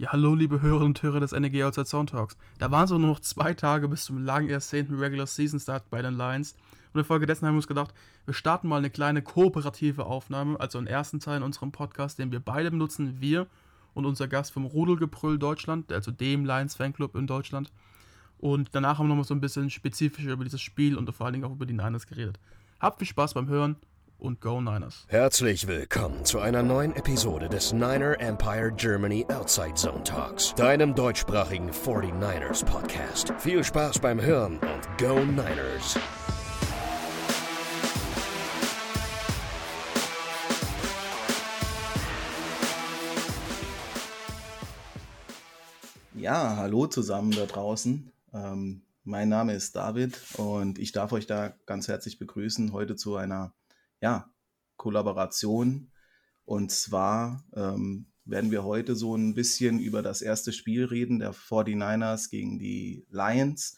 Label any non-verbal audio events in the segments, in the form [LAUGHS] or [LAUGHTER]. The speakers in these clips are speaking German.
Ja, hallo, liebe Hörerinnen und Hörer des NEG Outside Soundtalks. Da waren so nur noch zwei Tage bis zum lang ersehnten Regular Season Start bei den Lions. Und infolgedessen haben wir uns gedacht, wir starten mal eine kleine kooperative Aufnahme, also einen ersten Teil in unserem Podcast, den wir beide benutzen, wir und unser Gast vom Rudelgebrüll Deutschland, also dem Lions Fanclub in Deutschland. Und danach haben wir nochmal so ein bisschen spezifischer über dieses Spiel und vor allen Dingen auch über die Niners geredet. Habt viel Spaß beim Hören und Go Niners. Herzlich willkommen zu einer neuen Episode des Niner Empire Germany Outside Zone Talks, deinem deutschsprachigen 49ers Podcast. Viel Spaß beim Hören und Go Niners! Ja, hallo zusammen da draußen. Ähm, mein Name ist David und ich darf euch da ganz herzlich begrüßen heute zu einer ja, Kollaboration. Und zwar ähm, werden wir heute so ein bisschen über das erste Spiel reden, der 49ers gegen die Lions.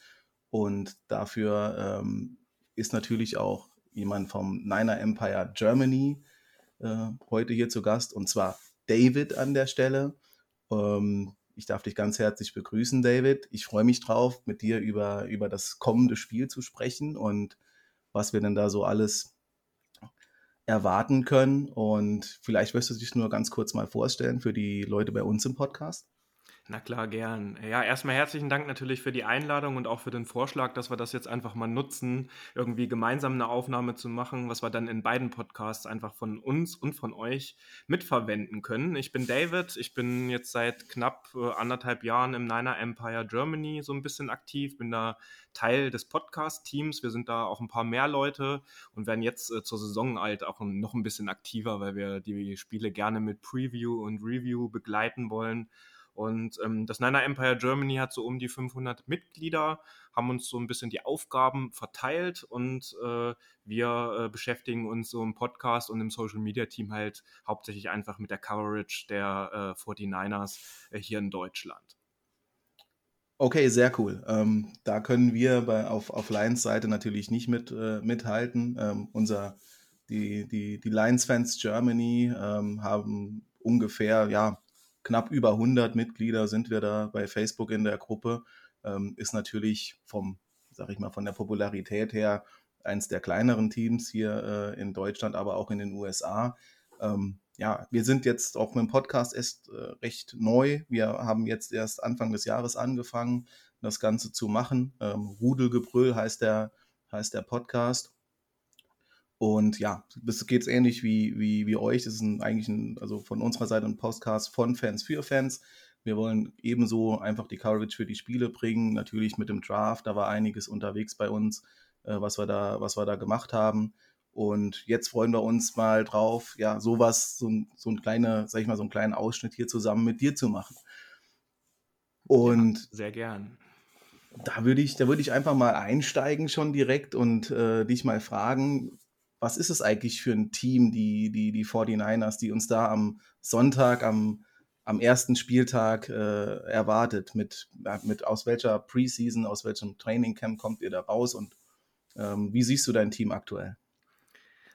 Und dafür ähm, ist natürlich auch jemand vom Niner Empire Germany äh, heute hier zu Gast, und zwar David an der Stelle. Ähm, ich darf dich ganz herzlich begrüßen, David. Ich freue mich drauf, mit dir über, über das kommende Spiel zu sprechen und was wir denn da so alles erwarten können. Und vielleicht wirst du dich nur ganz kurz mal vorstellen für die Leute bei uns im Podcast. Na klar, gern. Ja, erstmal herzlichen Dank natürlich für die Einladung und auch für den Vorschlag, dass wir das jetzt einfach mal nutzen, irgendwie gemeinsam eine Aufnahme zu machen, was wir dann in beiden Podcasts einfach von uns und von euch mitverwenden können. Ich bin David, ich bin jetzt seit knapp äh, anderthalb Jahren im Niner Empire Germany so ein bisschen aktiv, bin da Teil des Podcast-Teams. Wir sind da auch ein paar mehr Leute und werden jetzt äh, zur Saison alt auch noch ein bisschen aktiver, weil wir die Spiele gerne mit Preview und Review begleiten wollen. Und ähm, das Niner Empire Germany hat so um die 500 Mitglieder, haben uns so ein bisschen die Aufgaben verteilt und äh, wir äh, beschäftigen uns so im Podcast und im Social Media Team halt hauptsächlich einfach mit der Coverage der äh, 49ers äh, hier in Deutschland. Okay, sehr cool. Ähm, da können wir bei, auf, auf Lions Seite natürlich nicht mit, äh, mithalten. Ähm, unser, die, die, die Lions Fans Germany ähm, haben ungefähr, ja, knapp über 100 Mitglieder sind wir da bei Facebook in der Gruppe. Ähm, ist natürlich vom, sag ich mal, von der Popularität her eins der kleineren Teams hier äh, in Deutschland, aber auch in den USA. Ähm, ja, wir sind jetzt auch mit dem Podcast erst äh, recht neu. Wir haben jetzt erst Anfang des Jahres angefangen, das Ganze zu machen. Ähm, Rudelgebrüll heißt der, heißt der Podcast. Und ja, das geht ähnlich wie, wie, wie euch. Das ist ein, eigentlich ein, also von unserer Seite ein Podcast von Fans für Fans. Wir wollen ebenso einfach die Coverage für die Spiele bringen. Natürlich mit dem Draft, da war einiges unterwegs bei uns, äh, was wir da, was wir da gemacht haben. Und jetzt freuen wir uns mal drauf, ja, sowas, so ein, so ein kleiner, sag ich mal, so einen kleinen Ausschnitt hier zusammen mit dir zu machen. Und ja, sehr gern. Da würde ich, da würde ich einfach mal einsteigen schon direkt und äh, dich mal fragen, was ist es eigentlich für ein Team, die, die, die 49ers, die uns da am Sonntag, am, am ersten Spieltag äh, erwartet? Mit, mit aus welcher Preseason, aus welchem Trainingcamp kommt ihr da raus und ähm, wie siehst du dein Team aktuell?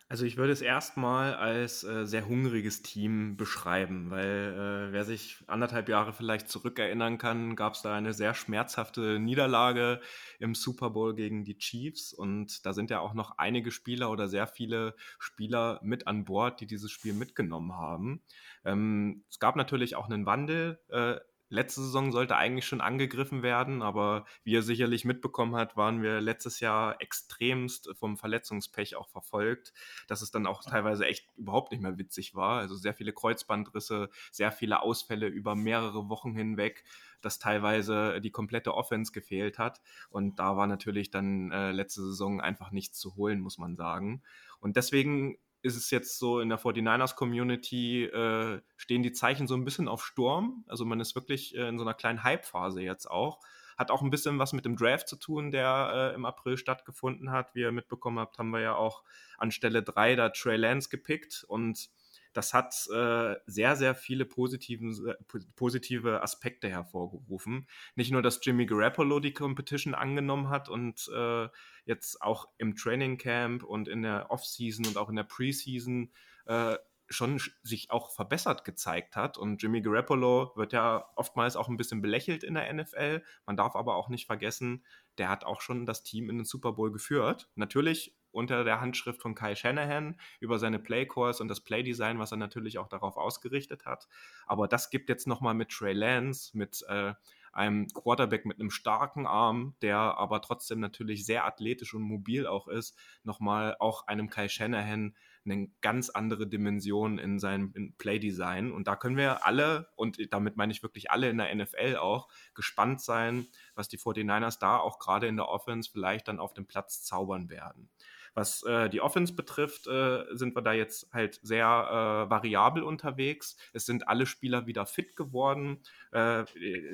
Also ich würde es erstmal als äh, sehr hungriges Team beschreiben, weil äh, wer sich anderthalb Jahre vielleicht zurückerinnern kann, gab es da eine sehr schmerzhafte Niederlage im Super Bowl gegen die Chiefs und da sind ja auch noch einige Spieler oder sehr viele Spieler mit an Bord, die dieses Spiel mitgenommen haben. Ähm, es gab natürlich auch einen Wandel. Äh, letzte Saison sollte eigentlich schon angegriffen werden, aber wie er sicherlich mitbekommen hat, waren wir letztes Jahr extremst vom Verletzungspech auch verfolgt, dass es dann auch teilweise echt überhaupt nicht mehr witzig war. Also sehr viele Kreuzbandrisse, sehr viele Ausfälle über mehrere Wochen hinweg, dass teilweise die komplette Offense gefehlt hat. Und da war natürlich dann äh, letzte Saison einfach nichts zu holen, muss man sagen. Und deswegen ist es jetzt so in der 49ers-Community, äh, stehen die Zeichen so ein bisschen auf Sturm. Also man ist wirklich äh, in so einer kleinen Hype-Phase jetzt auch. Hat auch ein bisschen was mit dem Draft zu tun, der äh, im April stattgefunden hat. Wie ihr mitbekommen habt, haben wir ja auch an Stelle 3 da Trey Lance gepickt und das hat äh, sehr, sehr viele positiven, äh, positive Aspekte hervorgerufen. Nicht nur, dass Jimmy Garoppolo die Competition angenommen hat und äh, jetzt auch im Training Camp und in der Offseason und auch in der Preseason äh, schon sich auch verbessert gezeigt hat. Und Jimmy Garoppolo wird ja oftmals auch ein bisschen belächelt in der NFL. Man darf aber auch nicht vergessen, der hat auch schon das Team in den Super Bowl geführt. Natürlich unter der Handschrift von Kai Shanahan über seine Playcourse und das Playdesign, was er natürlich auch darauf ausgerichtet hat. Aber das gibt jetzt nochmal mit Trey Lance, mit äh, einem Quarterback mit einem starken Arm, der aber trotzdem natürlich sehr athletisch und mobil auch ist, nochmal auch einem Kai Shanahan eine ganz andere Dimension in seinem Playdesign. Und da können wir alle, und damit meine ich wirklich alle in der NFL auch, gespannt sein, was die 49ers da auch gerade in der Offense vielleicht dann auf dem Platz zaubern werden. Was äh, die Offense betrifft, äh, sind wir da jetzt halt sehr äh, variabel unterwegs. Es sind alle Spieler wieder fit geworden. Äh,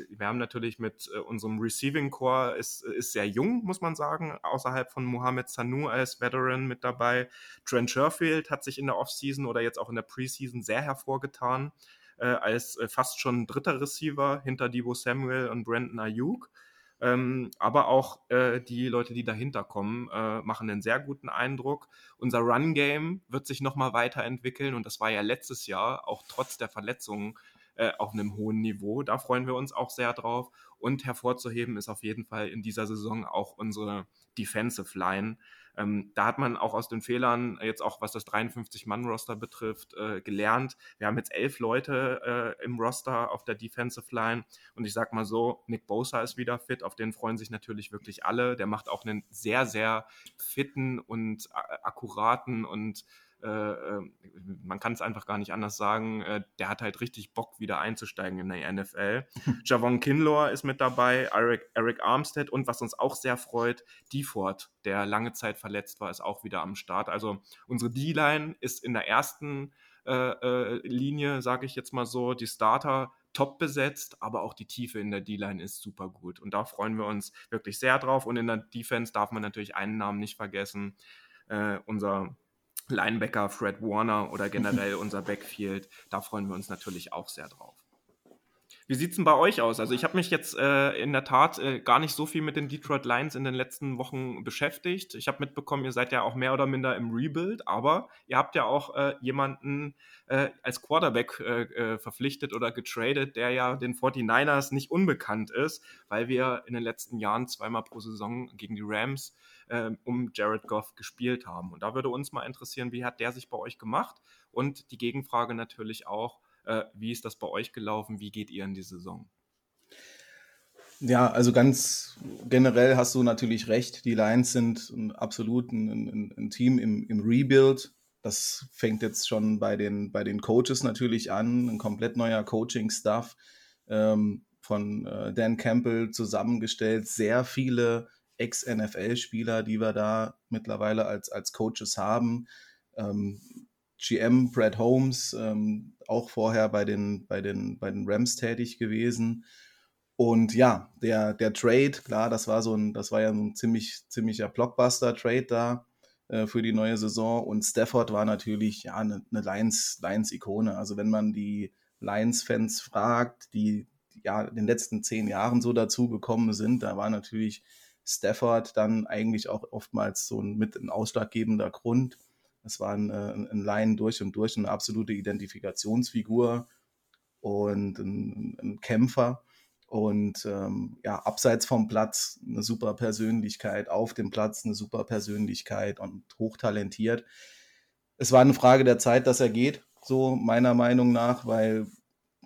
wir haben natürlich mit äh, unserem Receiving Core, ist, ist sehr jung, muss man sagen, außerhalb von Mohamed Sanu als Veteran mit dabei. Trent Sherfield hat sich in der Offseason oder jetzt auch in der Preseason sehr hervorgetan. Äh, als fast schon dritter Receiver hinter Debo Samuel und Brandon Ayuk. Ähm, aber auch äh, die Leute, die dahinter kommen, äh, machen einen sehr guten Eindruck. Unser Run-Game wird sich nochmal weiterentwickeln und das war ja letztes Jahr auch trotz der Verletzungen äh, auf einem hohen Niveau. Da freuen wir uns auch sehr drauf. Und hervorzuheben ist auf jeden Fall in dieser Saison auch unsere Defensive Line. Ähm, da hat man auch aus den Fehlern, jetzt auch was das 53-Mann-Roster betrifft, äh, gelernt. Wir haben jetzt elf Leute äh, im Roster auf der Defensive Line und ich sag mal so, Nick Bosa ist wieder fit, auf den freuen sich natürlich wirklich alle. Der macht auch einen sehr, sehr fitten und äh, akkuraten und äh, man kann es einfach gar nicht anders sagen, äh, der hat halt richtig Bock, wieder einzusteigen in der NFL. [LAUGHS] Javon Kinlaw ist mit dabei, Eric, Eric Armstead und was uns auch sehr freut, Deford, der lange Zeit verletzt war, ist auch wieder am Start. Also unsere D-Line ist in der ersten äh, äh, Linie, sage ich jetzt mal so, die Starter top besetzt, aber auch die Tiefe in der D-Line ist super gut. Und da freuen wir uns wirklich sehr drauf. Und in der Defense darf man natürlich einen Namen nicht vergessen. Äh, unser Linebacker Fred Warner oder [LAUGHS] generell unser Backfield. Da freuen wir uns natürlich auch sehr drauf. Wie sieht es denn bei euch aus? Also ich habe mich jetzt äh, in der Tat äh, gar nicht so viel mit den Detroit Lions in den letzten Wochen beschäftigt. Ich habe mitbekommen, ihr seid ja auch mehr oder minder im Rebuild, aber ihr habt ja auch äh, jemanden äh, als Quarterback äh, äh, verpflichtet oder getradet, der ja den 49ers nicht unbekannt ist, weil wir in den letzten Jahren zweimal pro Saison gegen die Rams um Jared Goff gespielt haben. Und da würde uns mal interessieren, wie hat der sich bei euch gemacht? Und die Gegenfrage natürlich auch, äh, wie ist das bei euch gelaufen? Wie geht ihr in die Saison? Ja, also ganz generell hast du natürlich recht. Die Lions sind absolut ein, ein, ein Team im, im, Rebuild. Das fängt jetzt schon bei den, bei den Coaches natürlich an. Ein komplett neuer Coaching-Staff ähm, von äh, Dan Campbell zusammengestellt. Sehr viele Ex-NFL-Spieler, die wir da mittlerweile als, als Coaches haben. Ähm, GM Brad Holmes, ähm, auch vorher bei den, bei, den, bei den Rams tätig gewesen. Und ja, der, der Trade, klar, das war so ein, das war ja ein ziemlich, ziemlicher Blockbuster-Trade da äh, für die neue Saison. Und Stafford war natürlich ja eine, eine Lions, Lions-Ikone. Also wenn man die Lions-Fans fragt, die ja in den letzten zehn Jahren so dazu gekommen sind, da war natürlich Stafford dann eigentlich auch oftmals so ein, mit ein ausschlaggebender Grund. Es war ein, äh, ein Laien durch und durch, eine absolute Identifikationsfigur und ein, ein Kämpfer. Und ähm, ja, abseits vom Platz eine super Persönlichkeit, auf dem Platz eine super Persönlichkeit und hochtalentiert. Es war eine Frage der Zeit, dass er geht, so meiner Meinung nach, weil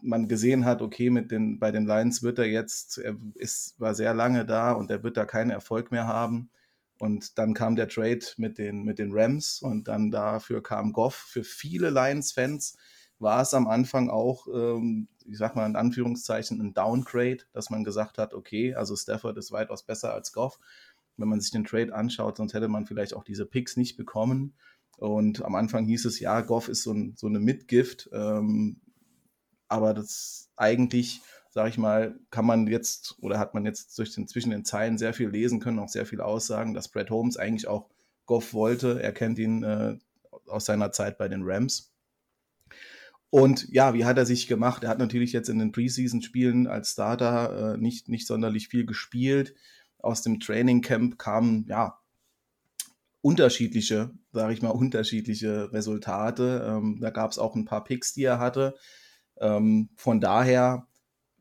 man gesehen hat, okay, mit den, bei den Lions wird er jetzt, er ist, war sehr lange da und er wird da keinen Erfolg mehr haben. Und dann kam der Trade mit den, mit den Rams und dann dafür kam Goff. Für viele Lions-Fans war es am Anfang auch, ähm, ich sag mal in Anführungszeichen, ein Downgrade, dass man gesagt hat, okay, also Stafford ist weitaus besser als Goff. Wenn man sich den Trade anschaut, sonst hätte man vielleicht auch diese Picks nicht bekommen. Und am Anfang hieß es, ja, Goff ist so, ein, so eine Mitgift. Ähm, aber das eigentlich sage ich mal, kann man jetzt oder hat man jetzt durch den, zwischen den Zeilen sehr viel lesen können, auch sehr viel aussagen, dass Brad Holmes eigentlich auch Goff wollte. Er kennt ihn äh, aus seiner Zeit bei den Rams. Und ja, wie hat er sich gemacht? Er hat natürlich jetzt in den Preseason-Spielen als Starter äh, nicht, nicht sonderlich viel gespielt. Aus dem Training Camp kamen ja unterschiedliche, sage ich mal, [LAUGHS] unterschiedliche Resultate. Ähm, da gab es auch ein paar Picks, die er hatte. Ähm, von daher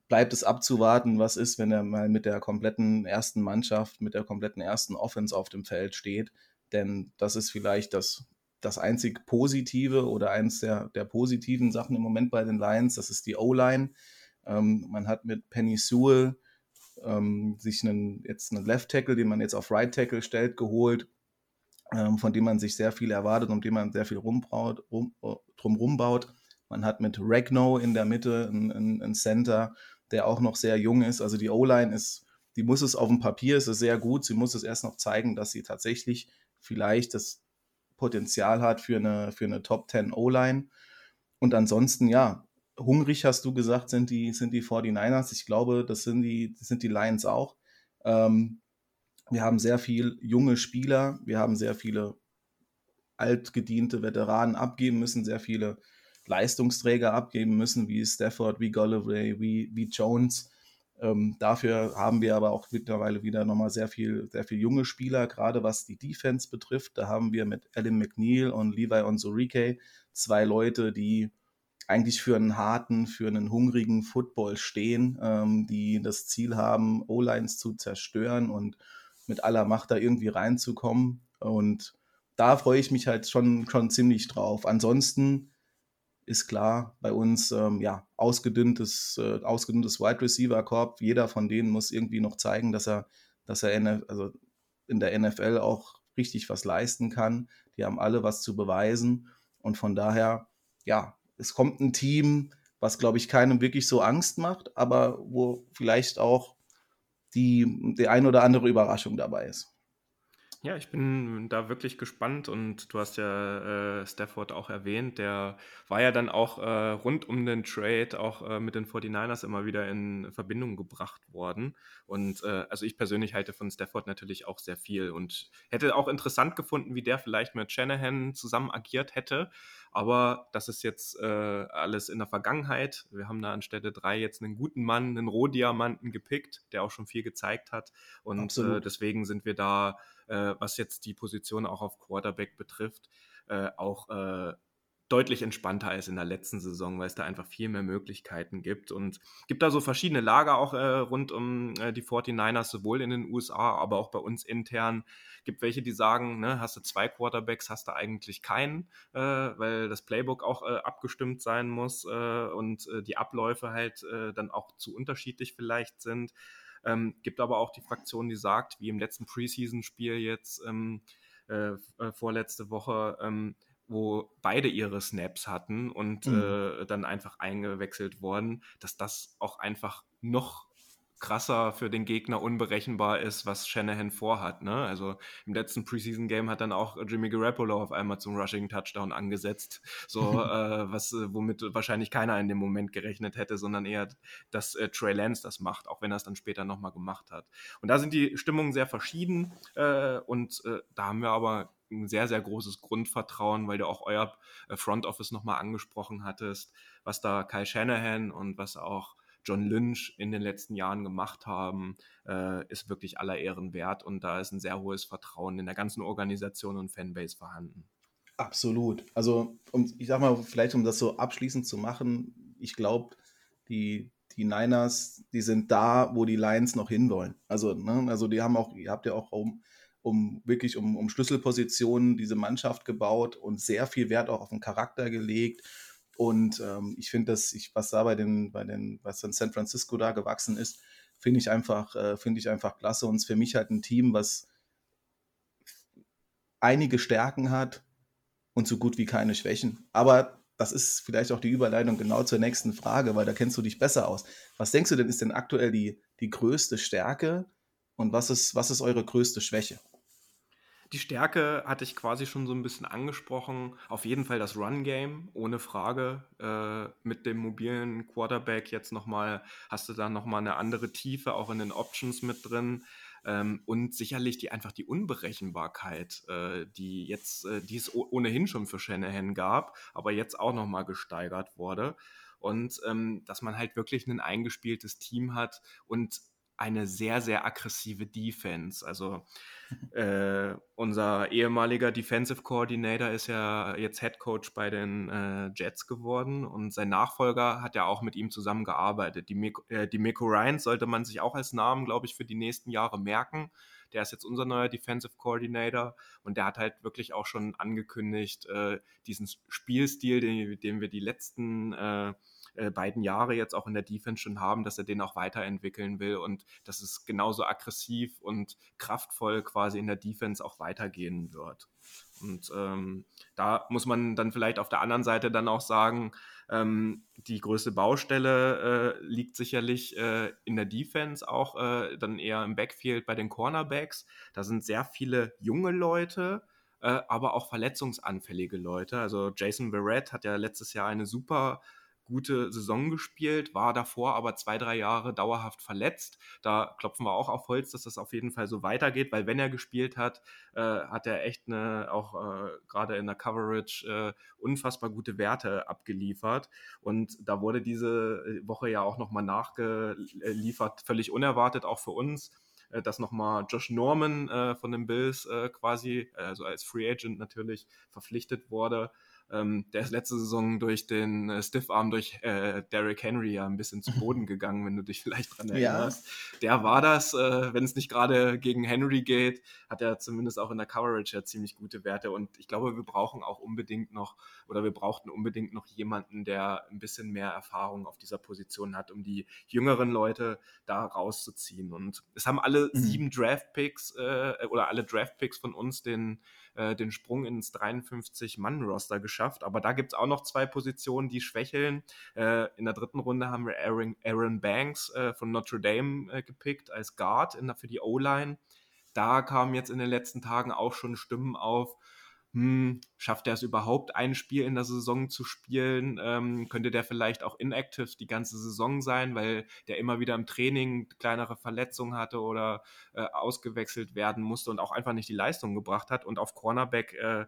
bleibt es abzuwarten, was ist, wenn er mal mit der kompletten ersten Mannschaft, mit der kompletten ersten Offense auf dem Feld steht. Denn das ist vielleicht das, das einzig Positive oder eins der, der positiven Sachen im Moment bei den Lions. Das ist die O-Line. Ähm, man hat mit Penny Sewell ähm, sich einen, jetzt einen Left Tackle, den man jetzt auf Right Tackle stellt, geholt, ähm, von dem man sich sehr viel erwartet, um den man sehr viel rumbraut, rum, äh, drumrum baut. Man hat mit Regno in der Mitte einen, einen Center, der auch noch sehr jung ist. Also die O-Line ist, die muss es auf dem Papier, ist es sehr gut. Sie muss es erst noch zeigen, dass sie tatsächlich vielleicht das Potenzial hat für eine, für eine Top 10 O-Line. Und ansonsten, ja, hungrig hast du gesagt, sind die, sind die 49ers. Ich glaube, das sind die, das sind die Lions auch. Ähm, wir haben sehr viel junge Spieler, wir haben sehr viele altgediente Veteranen abgeben müssen, sehr viele Leistungsträger abgeben müssen, wie Stafford, wie Golloway, wie, wie Jones. Ähm, dafür haben wir aber auch mittlerweile wieder nochmal sehr viel, sehr viel junge Spieler, gerade was die Defense betrifft. Da haben wir mit Alan McNeil und Levi Onsorike zwei Leute, die eigentlich für einen harten, für einen hungrigen Football stehen, ähm, die das Ziel haben, O-Lines zu zerstören und mit aller Macht da irgendwie reinzukommen. Und da freue ich mich halt schon, schon ziemlich drauf. Ansonsten ist klar bei uns ähm, ja ausgedünntes, äh, ausgedünntes Wide Receiver Korb. Jeder von denen muss irgendwie noch zeigen, dass er, dass er in, also in der NFL auch richtig was leisten kann. Die haben alle was zu beweisen. Und von daher, ja, es kommt ein Team, was, glaube ich, keinem wirklich so Angst macht, aber wo vielleicht auch die, die ein oder andere Überraschung dabei ist. Ja, ich bin da wirklich gespannt und du hast ja äh, Stafford auch erwähnt, der war ja dann auch äh, rund um den Trade auch äh, mit den 49ers immer wieder in Verbindung gebracht worden. Und äh, also ich persönlich halte von Stafford natürlich auch sehr viel und hätte auch interessant gefunden, wie der vielleicht mit Shanahan zusammen agiert hätte. Aber das ist jetzt äh, alles in der Vergangenheit. Wir haben da anstelle drei jetzt einen guten Mann, einen Rohdiamanten gepickt, der auch schon viel gezeigt hat. Und äh, deswegen sind wir da, äh, was jetzt die Position auch auf Quarterback betrifft, äh, auch äh, deutlich entspannter als in der letzten Saison, weil es da einfach viel mehr Möglichkeiten gibt und gibt da so verschiedene Lager auch äh, rund um äh, die 49ers, sowohl in den USA, aber auch bei uns intern. Gibt welche, die sagen, ne, hast du zwei Quarterbacks, hast du eigentlich keinen, äh, weil das Playbook auch äh, abgestimmt sein muss äh, und äh, die Abläufe halt dann auch zu unterschiedlich vielleicht sind. Ähm, gibt aber auch die Fraktion, die sagt, wie im letzten Preseason-Spiel jetzt ähm, vorletzte Woche, ähm, wo beide ihre Snaps hatten und mhm. äh, dann einfach eingewechselt wurden, dass das auch einfach noch krasser für den Gegner unberechenbar ist, was Shanahan vorhat. Ne? Also im letzten Preseason-Game hat dann auch Jimmy Garoppolo auf einmal zum Rushing-Touchdown angesetzt, so [LAUGHS] äh, was äh, womit wahrscheinlich keiner in dem Moment gerechnet hätte, sondern eher, dass äh, Trey Lance das macht, auch wenn er es dann später nochmal gemacht hat. Und da sind die Stimmungen sehr verschieden äh, und äh, da haben wir aber ein sehr, sehr großes Grundvertrauen, weil du auch euer äh, Front Office nochmal angesprochen hattest, was da Kyle Shanahan und was auch John Lynch in den letzten Jahren gemacht haben, äh, ist wirklich aller Ehren wert und da ist ein sehr hohes Vertrauen in der ganzen Organisation und Fanbase vorhanden. Absolut. Also, um, ich sag mal, vielleicht um das so abschließend zu machen, ich glaube, die, die Niners, die sind da, wo die Lions noch hinwollen. Also, ne, also die haben auch, ihr habt ja auch um um wirklich um, um Schlüsselpositionen diese Mannschaft gebaut und sehr viel Wert auch auf den Charakter gelegt. Und ähm, ich finde, dass ich, was da bei den, bei den, was in San Francisco da gewachsen ist, finde ich einfach, äh, finde ich einfach klasse. Und es für mich halt ein Team, was einige Stärken hat und so gut wie keine Schwächen. Aber das ist vielleicht auch die Überleitung genau zur nächsten Frage, weil da kennst du dich besser aus. Was denkst du denn, ist denn aktuell die, die größte Stärke und was ist, was ist eure größte Schwäche? Die Stärke hatte ich quasi schon so ein bisschen angesprochen. Auf jeden Fall das Run-Game, ohne Frage. Äh, mit dem mobilen Quarterback jetzt nochmal, hast du da nochmal eine andere Tiefe, auch in den Options mit drin. Ähm, und sicherlich die einfach die Unberechenbarkeit, äh, die jetzt, äh, die es ohnehin schon für Shanahan gab, aber jetzt auch nochmal gesteigert wurde. Und ähm, dass man halt wirklich ein eingespieltes Team hat und eine sehr, sehr aggressive Defense. Also äh, unser ehemaliger Defensive Coordinator ist ja jetzt Head Coach bei den äh, Jets geworden und sein Nachfolger hat ja auch mit ihm zusammengearbeitet. Die, Miko, äh, die Miko Ryan sollte man sich auch als Namen, glaube ich, für die nächsten Jahre merken. Der ist jetzt unser neuer Defensive Coordinator und der hat halt wirklich auch schon angekündigt, äh, diesen Spielstil, den, den wir die letzten äh, beiden Jahre jetzt auch in der Defense schon haben, dass er den auch weiterentwickeln will und dass es genauso aggressiv und kraftvoll quasi in der Defense auch weitergehen wird. Und ähm, da muss man dann vielleicht auf der anderen Seite dann auch sagen, ähm, die größte Baustelle äh, liegt sicherlich äh, in der Defense, auch äh, dann eher im Backfield bei den Cornerbacks. Da sind sehr viele junge Leute, äh, aber auch verletzungsanfällige Leute. Also Jason Barrett hat ja letztes Jahr eine super gute Saison gespielt, war davor aber zwei, drei Jahre dauerhaft verletzt. Da klopfen wir auch auf Holz, dass das auf jeden Fall so weitergeht, weil wenn er gespielt hat, äh, hat er echt eine, auch äh, gerade in der Coverage äh, unfassbar gute Werte abgeliefert. Und da wurde diese Woche ja auch nochmal nachgeliefert, völlig unerwartet auch für uns äh, dass nochmal Josh Norman äh, von den Bills äh, quasi, also als Free Agent natürlich, verpflichtet wurde. Ähm, der ist letzte Saison durch den äh, Stiffarm durch äh, Derrick Henry ja ein bisschen zu [LAUGHS] Boden gegangen, wenn du dich vielleicht dran erinnerst. Ja. Der war das, äh, wenn es nicht gerade gegen Henry geht, hat er zumindest auch in der Coverage ja ziemlich gute Werte. Und ich glaube, wir brauchen auch unbedingt noch, oder wir brauchten unbedingt noch jemanden, der ein bisschen mehr Erfahrung auf dieser Position hat, um die jüngeren Leute da rauszuziehen. Und es haben alle mhm. sieben Draft-Picks äh, oder alle Draft-Picks von uns den äh, den Sprung ins 53-Mann-Roster geschafft. Aber da gibt es auch noch zwei Positionen, die schwächeln. Äh, in der dritten Runde haben wir Aaron, Aaron Banks äh, von Notre Dame äh, gepickt als Guard in, für die O-Line. Da kamen jetzt in den letzten Tagen auch schon Stimmen auf, hm, schafft er es überhaupt, ein Spiel in der Saison zu spielen? Ähm, könnte der vielleicht auch inactive die ganze Saison sein, weil der immer wieder im Training kleinere Verletzungen hatte oder äh, ausgewechselt werden musste und auch einfach nicht die Leistung gebracht hat? Und auf Cornerback äh,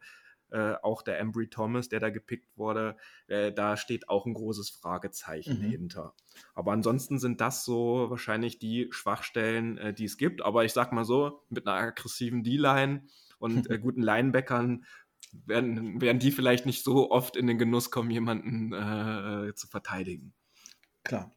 äh, auch der Embry Thomas, der da gepickt wurde, äh, da steht auch ein großes Fragezeichen mhm. hinter. Aber ansonsten sind das so wahrscheinlich die Schwachstellen, äh, die es gibt. Aber ich sag mal so, mit einer aggressiven D-Line und äh, guten Linebackern werden, werden die vielleicht nicht so oft in den Genuss kommen, jemanden äh, zu verteidigen. Klar.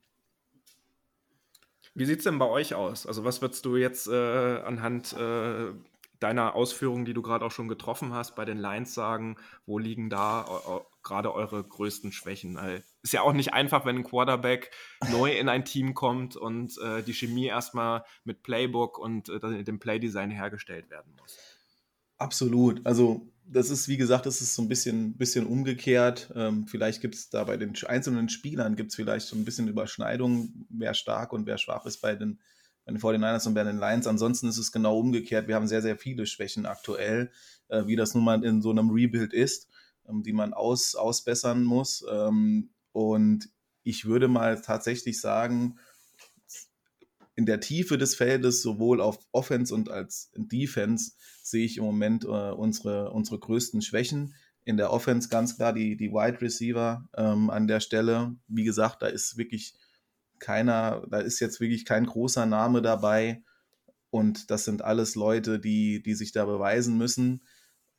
Wie sieht es denn bei euch aus? Also was würdest du jetzt äh, anhand äh, deiner Ausführungen, die du gerade auch schon getroffen hast, bei den Lines sagen, wo liegen da gerade eure größten Schwächen? Weil ist ja auch nicht einfach, wenn ein Quarterback neu in ein Team kommt und äh, die Chemie erstmal mit Playbook und äh, dem Playdesign hergestellt werden muss. Absolut. Also das ist, wie gesagt, das ist so ein bisschen, bisschen umgekehrt. Ähm, vielleicht gibt es da bei den einzelnen Spielern gibt vielleicht so ein bisschen Überschneidung, wer stark und wer schwach ist bei den, bei den 49ers und bei den Lions. Ansonsten ist es genau umgekehrt. Wir haben sehr, sehr viele Schwächen aktuell, äh, wie das nun mal in so einem Rebuild ist, ähm, die man aus, ausbessern muss. Ähm, und ich würde mal tatsächlich sagen, in der Tiefe des Feldes, sowohl auf Offense und als Defense, sehe ich im Moment äh, unsere, unsere größten Schwächen. In der Offense ganz klar die, die Wide Receiver ähm, an der Stelle. Wie gesagt, da ist wirklich keiner, da ist jetzt wirklich kein großer Name dabei. Und das sind alles Leute, die, die sich da beweisen müssen.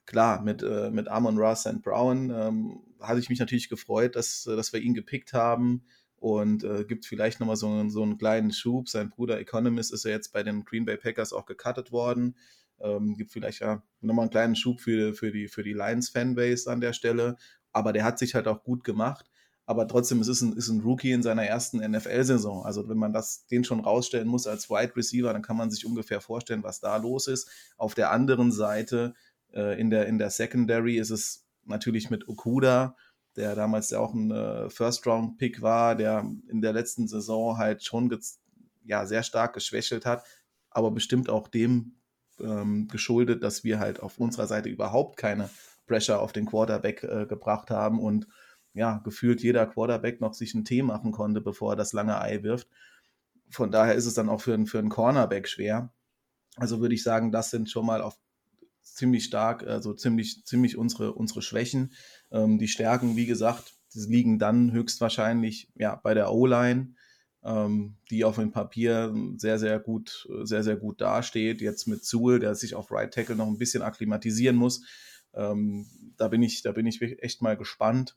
Klar, mit, äh, mit Amon Ross and Brown ähm, hatte ich mich natürlich gefreut, dass, dass wir ihn gepickt haben und äh, gibt vielleicht nochmal so, so einen kleinen Schub. Sein Bruder Economist ist ja jetzt bei den Green Bay Packers auch gecuttet worden. Ähm, gibt vielleicht ja nochmal einen kleinen Schub für, für die, für die Lions-Fanbase an der Stelle. Aber der hat sich halt auch gut gemacht. Aber trotzdem, es ist ein, ist ein Rookie in seiner ersten NFL-Saison. Also wenn man das, den schon rausstellen muss als Wide Receiver, dann kann man sich ungefähr vorstellen, was da los ist. Auf der anderen Seite, äh, in, der, in der Secondary, ist es natürlich mit Okuda, der damals ja auch ein äh, First-Round-Pick war, der in der letzten Saison halt schon ja, sehr stark geschwächelt hat, aber bestimmt auch dem ähm, geschuldet, dass wir halt auf unserer Seite überhaupt keine Pressure auf den Quarterback äh, gebracht haben und ja, gefühlt jeder Quarterback noch sich einen Tee machen konnte, bevor er das lange Ei wirft. Von daher ist es dann auch für, einen, für Cornerback schwer. Also würde ich sagen, das sind schon mal auf ziemlich stark, also ziemlich, ziemlich unsere, unsere Schwächen. Ähm, die Stärken, wie gesagt, liegen dann höchstwahrscheinlich ja, bei der O-Line. Ähm, die auf dem Papier sehr, sehr gut, sehr, sehr gut dasteht. Jetzt mit Zul, der sich auf Right Tackle noch ein bisschen akklimatisieren muss. Ähm, da bin ich, da bin ich echt mal gespannt.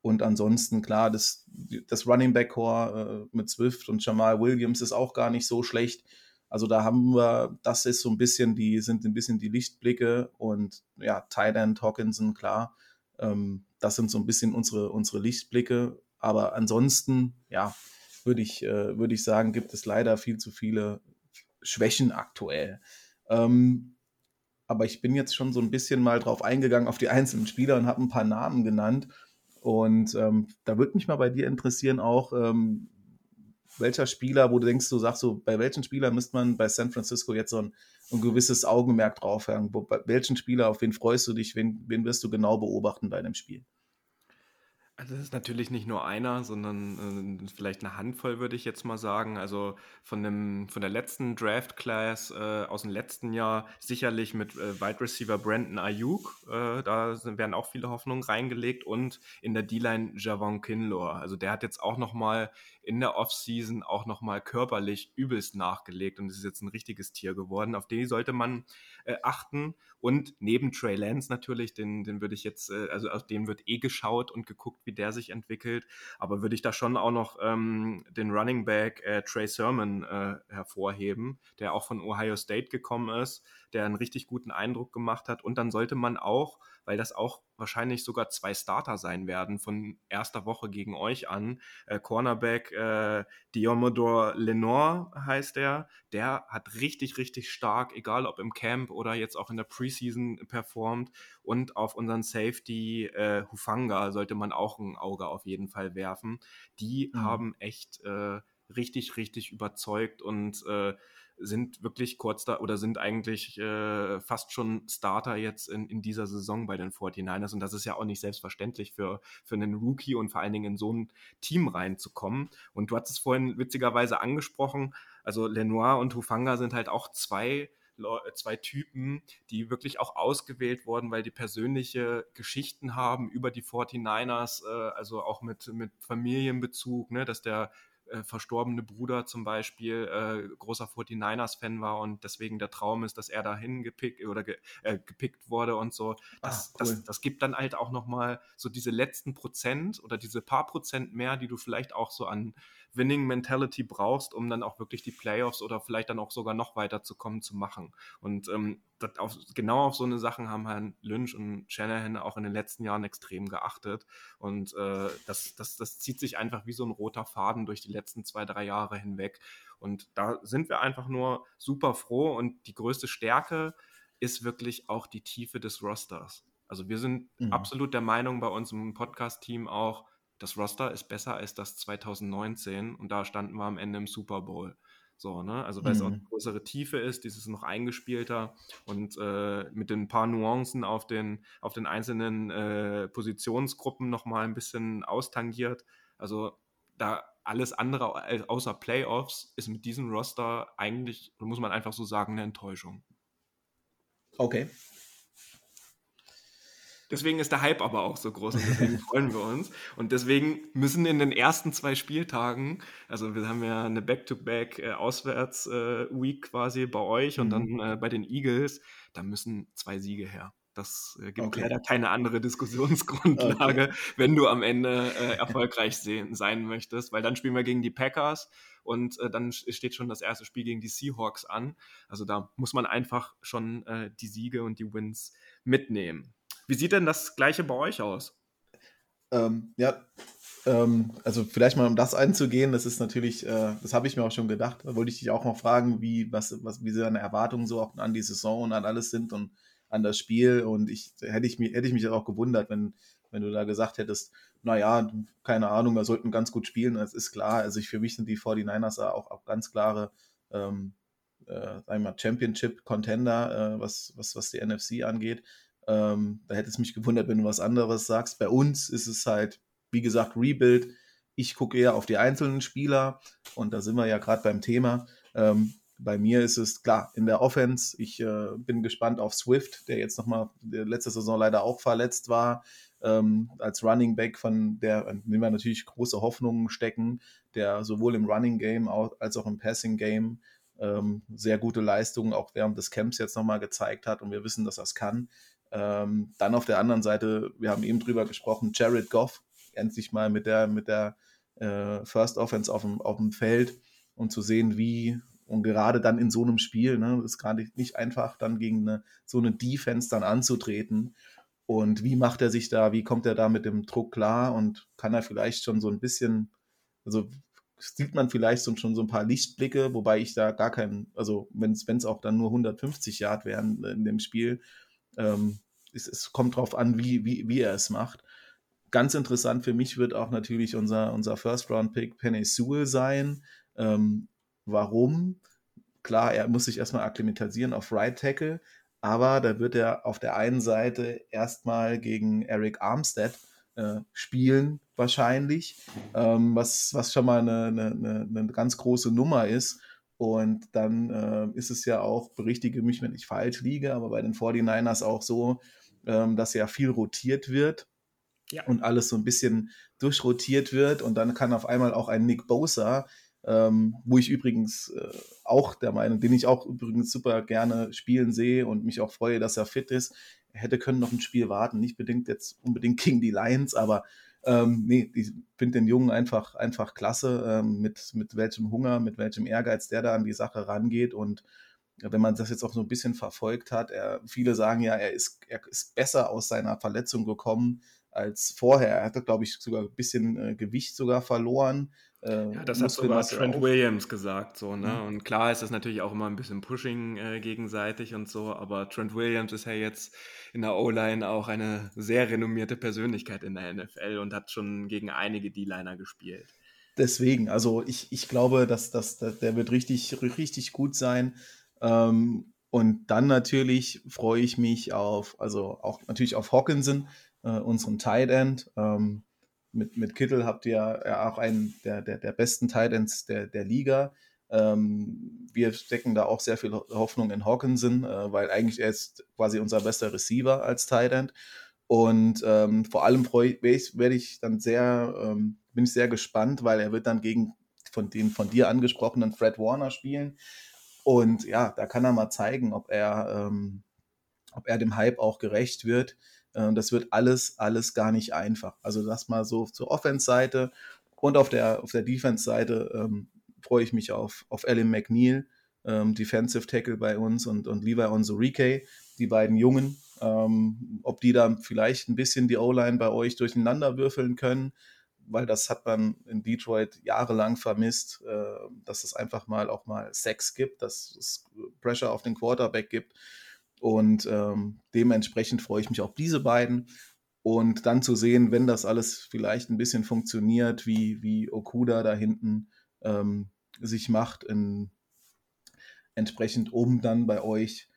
Und ansonsten, klar, das, das Running Back Core äh, mit Swift und Jamal Williams ist auch gar nicht so schlecht. Also da haben wir, das ist so ein bisschen die, sind ein bisschen die Lichtblicke und ja, End, Hawkinson, klar. Ähm, das sind so ein bisschen unsere, unsere Lichtblicke. Aber ansonsten, ja, würde ich, äh, würde ich sagen, gibt es leider viel zu viele Schwächen aktuell. Ähm, aber ich bin jetzt schon so ein bisschen mal drauf eingegangen auf die einzelnen Spieler und habe ein paar Namen genannt. Und ähm, da würde mich mal bei dir interessieren auch, ähm, welcher Spieler, wo du denkst, du sagst so, bei welchen Spieler müsste man bei San Francisco jetzt so ein, ein gewisses Augenmerk draufhängen? Bei welchen Spieler, auf wen freust du dich, wen, wen wirst du genau beobachten bei einem Spiel? Also das ist natürlich nicht nur einer, sondern äh, vielleicht eine Handvoll, würde ich jetzt mal sagen. Also von, dem, von der letzten Draft Class äh, aus dem letzten Jahr sicherlich mit äh, Wide Receiver Brandon Ayuk. Äh, da sind, werden auch viele Hoffnungen reingelegt und in der D-Line Javon Kinlaw. Also der hat jetzt auch nochmal in der Offseason auch nochmal körperlich übelst nachgelegt und ist jetzt ein richtiges Tier geworden. Auf den sollte man äh, achten. Und neben Trey Lance natürlich, den, den würde ich jetzt, äh, also auf den wird eh geschaut und geguckt, wie der sich entwickelt. Aber würde ich da schon auch noch ähm, den Running Back äh, Trey Sermon äh, hervorheben, der auch von Ohio State gekommen ist, der einen richtig guten Eindruck gemacht hat. Und dann sollte man auch weil das auch wahrscheinlich sogar zwei Starter sein werden von erster Woche gegen euch an. Äh, Cornerback äh, Diomodor Lenore heißt er. Der hat richtig, richtig stark, egal ob im Camp oder jetzt auch in der Preseason performt. Und auf unseren Safety äh, Hufanga sollte man auch ein Auge auf jeden Fall werfen. Die mhm. haben echt äh, richtig, richtig überzeugt und äh, sind wirklich kurz da oder sind eigentlich äh, fast schon Starter jetzt in, in dieser Saison bei den 49ers. Und das ist ja auch nicht selbstverständlich für, für einen Rookie und vor allen Dingen in so ein Team reinzukommen. Und du hast es vorhin witzigerweise angesprochen, also Lenoir und Hufanga sind halt auch zwei zwei Typen, die wirklich auch ausgewählt wurden, weil die persönliche Geschichten haben über die 49ers, äh, also auch mit, mit Familienbezug, ne, dass der äh, verstorbene Bruder zum Beispiel äh, großer 49ers-Fan war und deswegen der Traum ist, dass er dahin gepickt oder ge, äh, gepickt wurde und so. Das, ah, cool. das, das gibt dann halt auch nochmal so diese letzten Prozent oder diese paar Prozent mehr, die du vielleicht auch so an Winning Mentality brauchst, um dann auch wirklich die Playoffs oder vielleicht dann auch sogar noch weiterzukommen zu machen. Und ähm, auf, genau auf so eine Sachen haben Herrn Lynch und Shanahan auch in den letzten Jahren extrem geachtet. Und äh, das, das, das zieht sich einfach wie so ein roter Faden durch die letzten zwei, drei Jahre hinweg. Und da sind wir einfach nur super froh. Und die größte Stärke ist wirklich auch die Tiefe des Rosters. Also wir sind mhm. absolut der Meinung bei uns im Podcast-Team auch, das Roster ist besser als das 2019 und da standen wir am Ende im Super Bowl. So, ne? Also weil mhm. es auch eine größere Tiefe ist, dieses noch eingespielter und äh, mit den paar Nuancen auf den, auf den einzelnen äh, Positionsgruppen nochmal ein bisschen austangiert. Also da alles andere außer Playoffs ist mit diesem Roster eigentlich, muss man einfach so sagen, eine Enttäuschung. Okay, Deswegen ist der Hype aber auch so groß und deswegen [LAUGHS] freuen wir uns. Und deswegen müssen in den ersten zwei Spieltagen, also wir haben ja eine Back-to-Back-Auswärts-Week äh, quasi bei euch und dann mhm. äh, bei den Eagles, da müssen zwei Siege her. Das äh, gibt okay. leider keine andere Diskussionsgrundlage, okay. wenn du am Ende äh, erfolgreich sehen, sein möchtest, weil dann spielen wir gegen die Packers und äh, dann steht schon das erste Spiel gegen die Seahawks an. Also da muss man einfach schon äh, die Siege und die Wins mitnehmen. Wie sieht denn das Gleiche bei euch aus? Ähm, ja, ähm, also vielleicht mal um das einzugehen, das ist natürlich, äh, das habe ich mir auch schon gedacht. Da wollte ich dich auch noch fragen, wie, was, was, wie deine Erwartungen so auch an die Saison und an alles sind und an das Spiel. Und ich hätte ich mich, hätte ich mich auch gewundert, wenn, wenn du da gesagt hättest, naja, keine Ahnung, wir sollten ganz gut spielen. Das ist klar. Also ich, für mich sind die 49ers auch, auch ganz klare ähm, äh, Championship-Contender, äh, was, was, was die NFC angeht. Ähm, da hätte es mich gewundert, wenn du was anderes sagst. Bei uns ist es halt, wie gesagt, Rebuild. Ich gucke eher auf die einzelnen Spieler und da sind wir ja gerade beim Thema. Ähm, bei mir ist es klar in der Offense. Ich äh, bin gespannt auf Swift, der jetzt nochmal letzte Saison leider auch verletzt war. Ähm, als Running Back, von der, an dem wir natürlich große Hoffnungen stecken. der sowohl im Running Game als auch im Passing Game ähm, sehr gute Leistungen auch während des Camps jetzt nochmal gezeigt hat und wir wissen, dass er es kann. Ähm, dann auf der anderen Seite, wir haben eben drüber gesprochen, Jared Goff, endlich mal mit der, mit der äh, First Offense auf dem, auf dem Feld und zu sehen, wie und gerade dann in so einem Spiel, ne, ist gerade nicht einfach, dann gegen eine, so eine Defense dann anzutreten. Und wie macht er sich da, wie kommt er da mit dem Druck klar und kann er vielleicht schon so ein bisschen, also sieht man vielleicht schon so ein paar Lichtblicke, wobei ich da gar keinen, also wenn es auch dann nur 150 Yard wären in dem Spiel, ähm, es, es, kommt drauf an, wie, wie, wie er es macht. Ganz interessant für mich wird auch natürlich unser, unser First-Round-Pick Penny Sewell sein. Ähm, warum? Klar, er muss sich erstmal akklimatisieren auf Right Tackle, aber da wird er auf der einen Seite erstmal gegen Eric Armstead äh, spielen, wahrscheinlich, ähm, was, was schon mal eine, eine, eine ganz große Nummer ist. Und dann äh, ist es ja auch, berichtige mich, wenn ich falsch liege, aber bei den 49ers auch so, ähm, dass ja viel rotiert wird ja. und alles so ein bisschen durchrotiert wird. Und dann kann auf einmal auch ein Nick Bosa ähm, wo ich übrigens äh, auch der Meinung, den ich auch übrigens super gerne spielen sehe und mich auch freue, dass er fit ist. Er hätte können noch ein Spiel warten, nicht bedingt jetzt unbedingt gegen die Lions, aber ähm, nee, ich finde den Jungen einfach, einfach klasse, ähm, mit, mit welchem Hunger, mit welchem Ehrgeiz der da an die Sache rangeht und wenn man das jetzt auch so ein bisschen verfolgt hat, er, viele sagen ja, er ist, er ist besser aus seiner Verletzung gekommen als vorher. Er hatte, glaube ich, sogar ein bisschen äh, Gewicht sogar verloren. Äh, ja, das hat sogar Trent Williams gesagt, so, ne? Mhm. Und klar ist das natürlich auch immer ein bisschen Pushing äh, gegenseitig und so, aber Trent Williams ist ja jetzt in der O-Line auch eine sehr renommierte Persönlichkeit in der NFL und hat schon gegen einige D-Liner gespielt. Deswegen, also ich, ich glaube, dass, dass, dass der wird richtig, richtig gut sein. Ähm, und dann natürlich freue ich mich auf, also auch natürlich auf Hawkinson, äh, unseren Tight End. Ähm, mit, mit Kittel habt ihr ja auch einen der, der, der besten Tight Ends der, der Liga. Ähm, wir stecken da auch sehr viel Hoffnung in Hawkinson, äh, weil eigentlich er ist quasi unser bester Receiver als Tight End. Und ähm, vor allem werde ich dann sehr, ähm, bin ich sehr gespannt, weil er wird dann gegen von den von dir angesprochenen Fred Warner spielen. Und ja, da kann er mal zeigen, ob er, ähm, ob er dem Hype auch gerecht wird. Äh, das wird alles, alles gar nicht einfach. Also das mal so zur Offense-Seite und auf der, auf der Defense-Seite ähm, freue ich mich auf, auf Alan McNeil, ähm, Defensive Tackle bei uns und, und Levi Onzurike, die beiden Jungen. Ähm, ob die da vielleicht ein bisschen die O-Line bei euch durcheinander würfeln können, weil das hat man in Detroit jahrelang vermisst, äh, dass es einfach mal auch mal Sex gibt, dass es Pressure auf den Quarterback gibt. Und ähm, dementsprechend freue ich mich auf diese beiden. Und dann zu sehen, wenn das alles vielleicht ein bisschen funktioniert, wie, wie Okuda da hinten ähm, sich macht, in, entsprechend um dann bei euch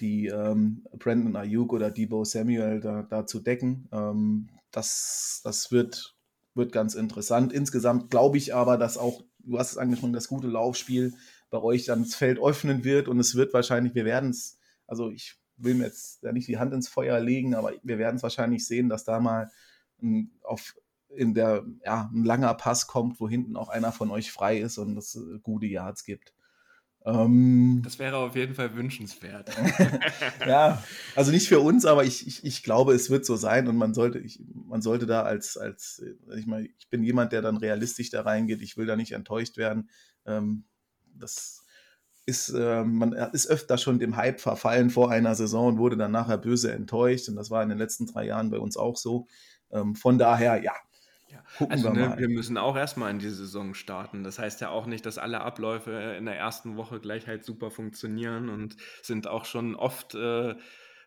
die ähm, Brandon Ayuk oder Debo Samuel da, da zu decken. Ähm, das, das wird, wird ganz interessant. Insgesamt glaube ich aber, dass auch, du hast es angesprochen, das gute Laufspiel bei euch dann das Feld öffnen wird und es wird wahrscheinlich, wir werden es also ich will mir jetzt da nicht die Hand ins Feuer legen, aber wir werden es wahrscheinlich sehen, dass da mal ein, auf in der ja, ein langer Pass kommt, wo hinten auch einer von euch frei ist und es äh, gute Yards gibt. Ähm, das wäre auf jeden Fall wünschenswert. [LAUGHS] ja, also nicht für uns, aber ich, ich, ich glaube, es wird so sein und man sollte, ich, man sollte da als, als ich meine, ich bin jemand, der dann realistisch da reingeht, ich will da nicht enttäuscht werden. Ähm, das ist, äh, man ist öfter schon dem Hype verfallen vor einer Saison und wurde dann nachher böse enttäuscht. Und das war in den letzten drei Jahren bei uns auch so. Ähm, von daher, ja. Ja. Gucken also, wir, ne, wir müssen auch erstmal in die Saison starten. Das heißt ja auch nicht, dass alle Abläufe in der ersten Woche gleich halt super funktionieren und sind auch schon oft äh,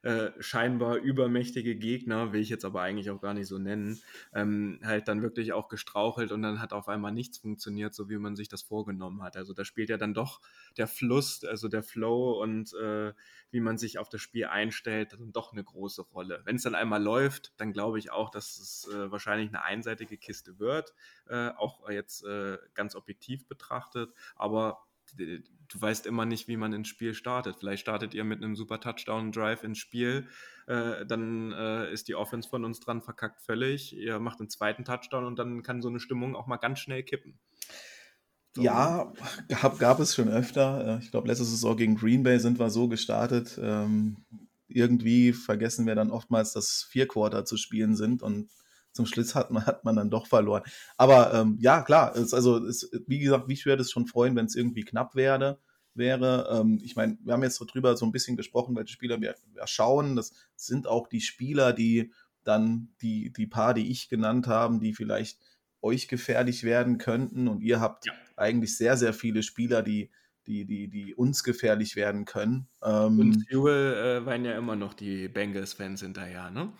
äh, scheinbar übermächtige Gegner, will ich jetzt aber eigentlich auch gar nicht so nennen, ähm, halt dann wirklich auch gestrauchelt und dann hat auf einmal nichts funktioniert, so wie man sich das vorgenommen hat. Also da spielt ja dann doch der Fluss, also der Flow und äh, wie man sich auf das Spiel einstellt, dann doch eine große Rolle. Wenn es dann einmal läuft, dann glaube ich auch, dass es äh, wahrscheinlich eine einseitige Kiste wird, äh, auch jetzt äh, ganz objektiv betrachtet, aber du weißt immer nicht, wie man ins Spiel startet. Vielleicht startet ihr mit einem super Touchdown-Drive ins Spiel, äh, dann äh, ist die Offense von uns dran verkackt völlig. Ihr macht einen zweiten Touchdown und dann kann so eine Stimmung auch mal ganz schnell kippen. So. Ja, gab, gab es schon öfter. Äh, ich glaube, letzte Saison gegen Green Bay sind wir so gestartet. Ähm, irgendwie vergessen wir dann oftmals, dass vier Quarter zu spielen sind und zum Schluss hat man, hat man dann doch verloren. Aber ähm, ja, klar, es, also es, wie gesagt, mich würde es schon freuen, wenn es irgendwie knapp werde, wäre. Ähm, ich meine, wir haben jetzt so drüber so ein bisschen gesprochen, welche Spieler wir, wir schauen. Das sind auch die Spieler, die dann die, die paar, die ich genannt habe, die vielleicht euch gefährlich werden könnten. Und ihr habt ja. eigentlich sehr, sehr viele Spieler, die, die, die, die uns gefährlich werden können. Ähm, Und Fuel äh, waren ja immer noch die Bengals-Fans hinterher, ne?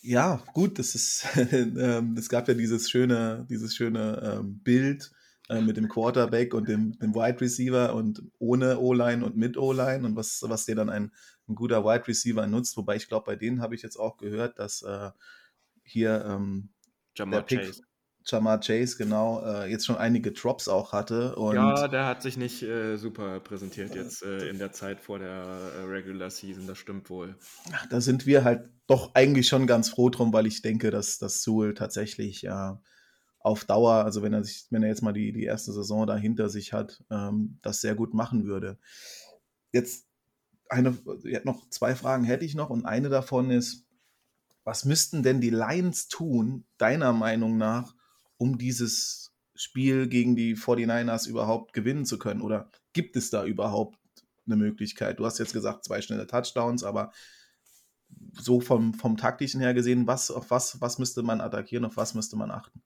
Ja, gut, das ist, [LAUGHS] ähm, es gab ja dieses schöne, dieses schöne ähm, Bild äh, mit dem Quarterback und dem, dem Wide Receiver und ohne O-Line und mit O-Line und was, was dir dann ein, ein guter Wide Receiver nutzt. Wobei ich glaube, bei denen habe ich jetzt auch gehört, dass äh, hier ähm, der Pick, Chase. Jamar Chase, genau, äh, jetzt schon einige Drops auch hatte. Und ja, der hat sich nicht äh, super präsentiert jetzt äh, in der Zeit vor der äh, Regular Season, das stimmt wohl. Da sind wir halt doch eigentlich schon ganz froh drum, weil ich denke, dass, dass Sewell tatsächlich auf Dauer, also wenn er sich, wenn er jetzt mal die, die erste Saison da hinter sich hat, ähm, das sehr gut machen würde. Jetzt eine, noch zwei Fragen hätte ich noch und eine davon ist, was müssten denn die Lions tun, deiner Meinung nach, um dieses Spiel gegen die 49ers überhaupt gewinnen zu können? Oder gibt es da überhaupt eine Möglichkeit? Du hast jetzt gesagt, zwei schnelle Touchdowns, aber so vom, vom taktischen her gesehen, was, auf was, was müsste man attackieren, auf was müsste man achten?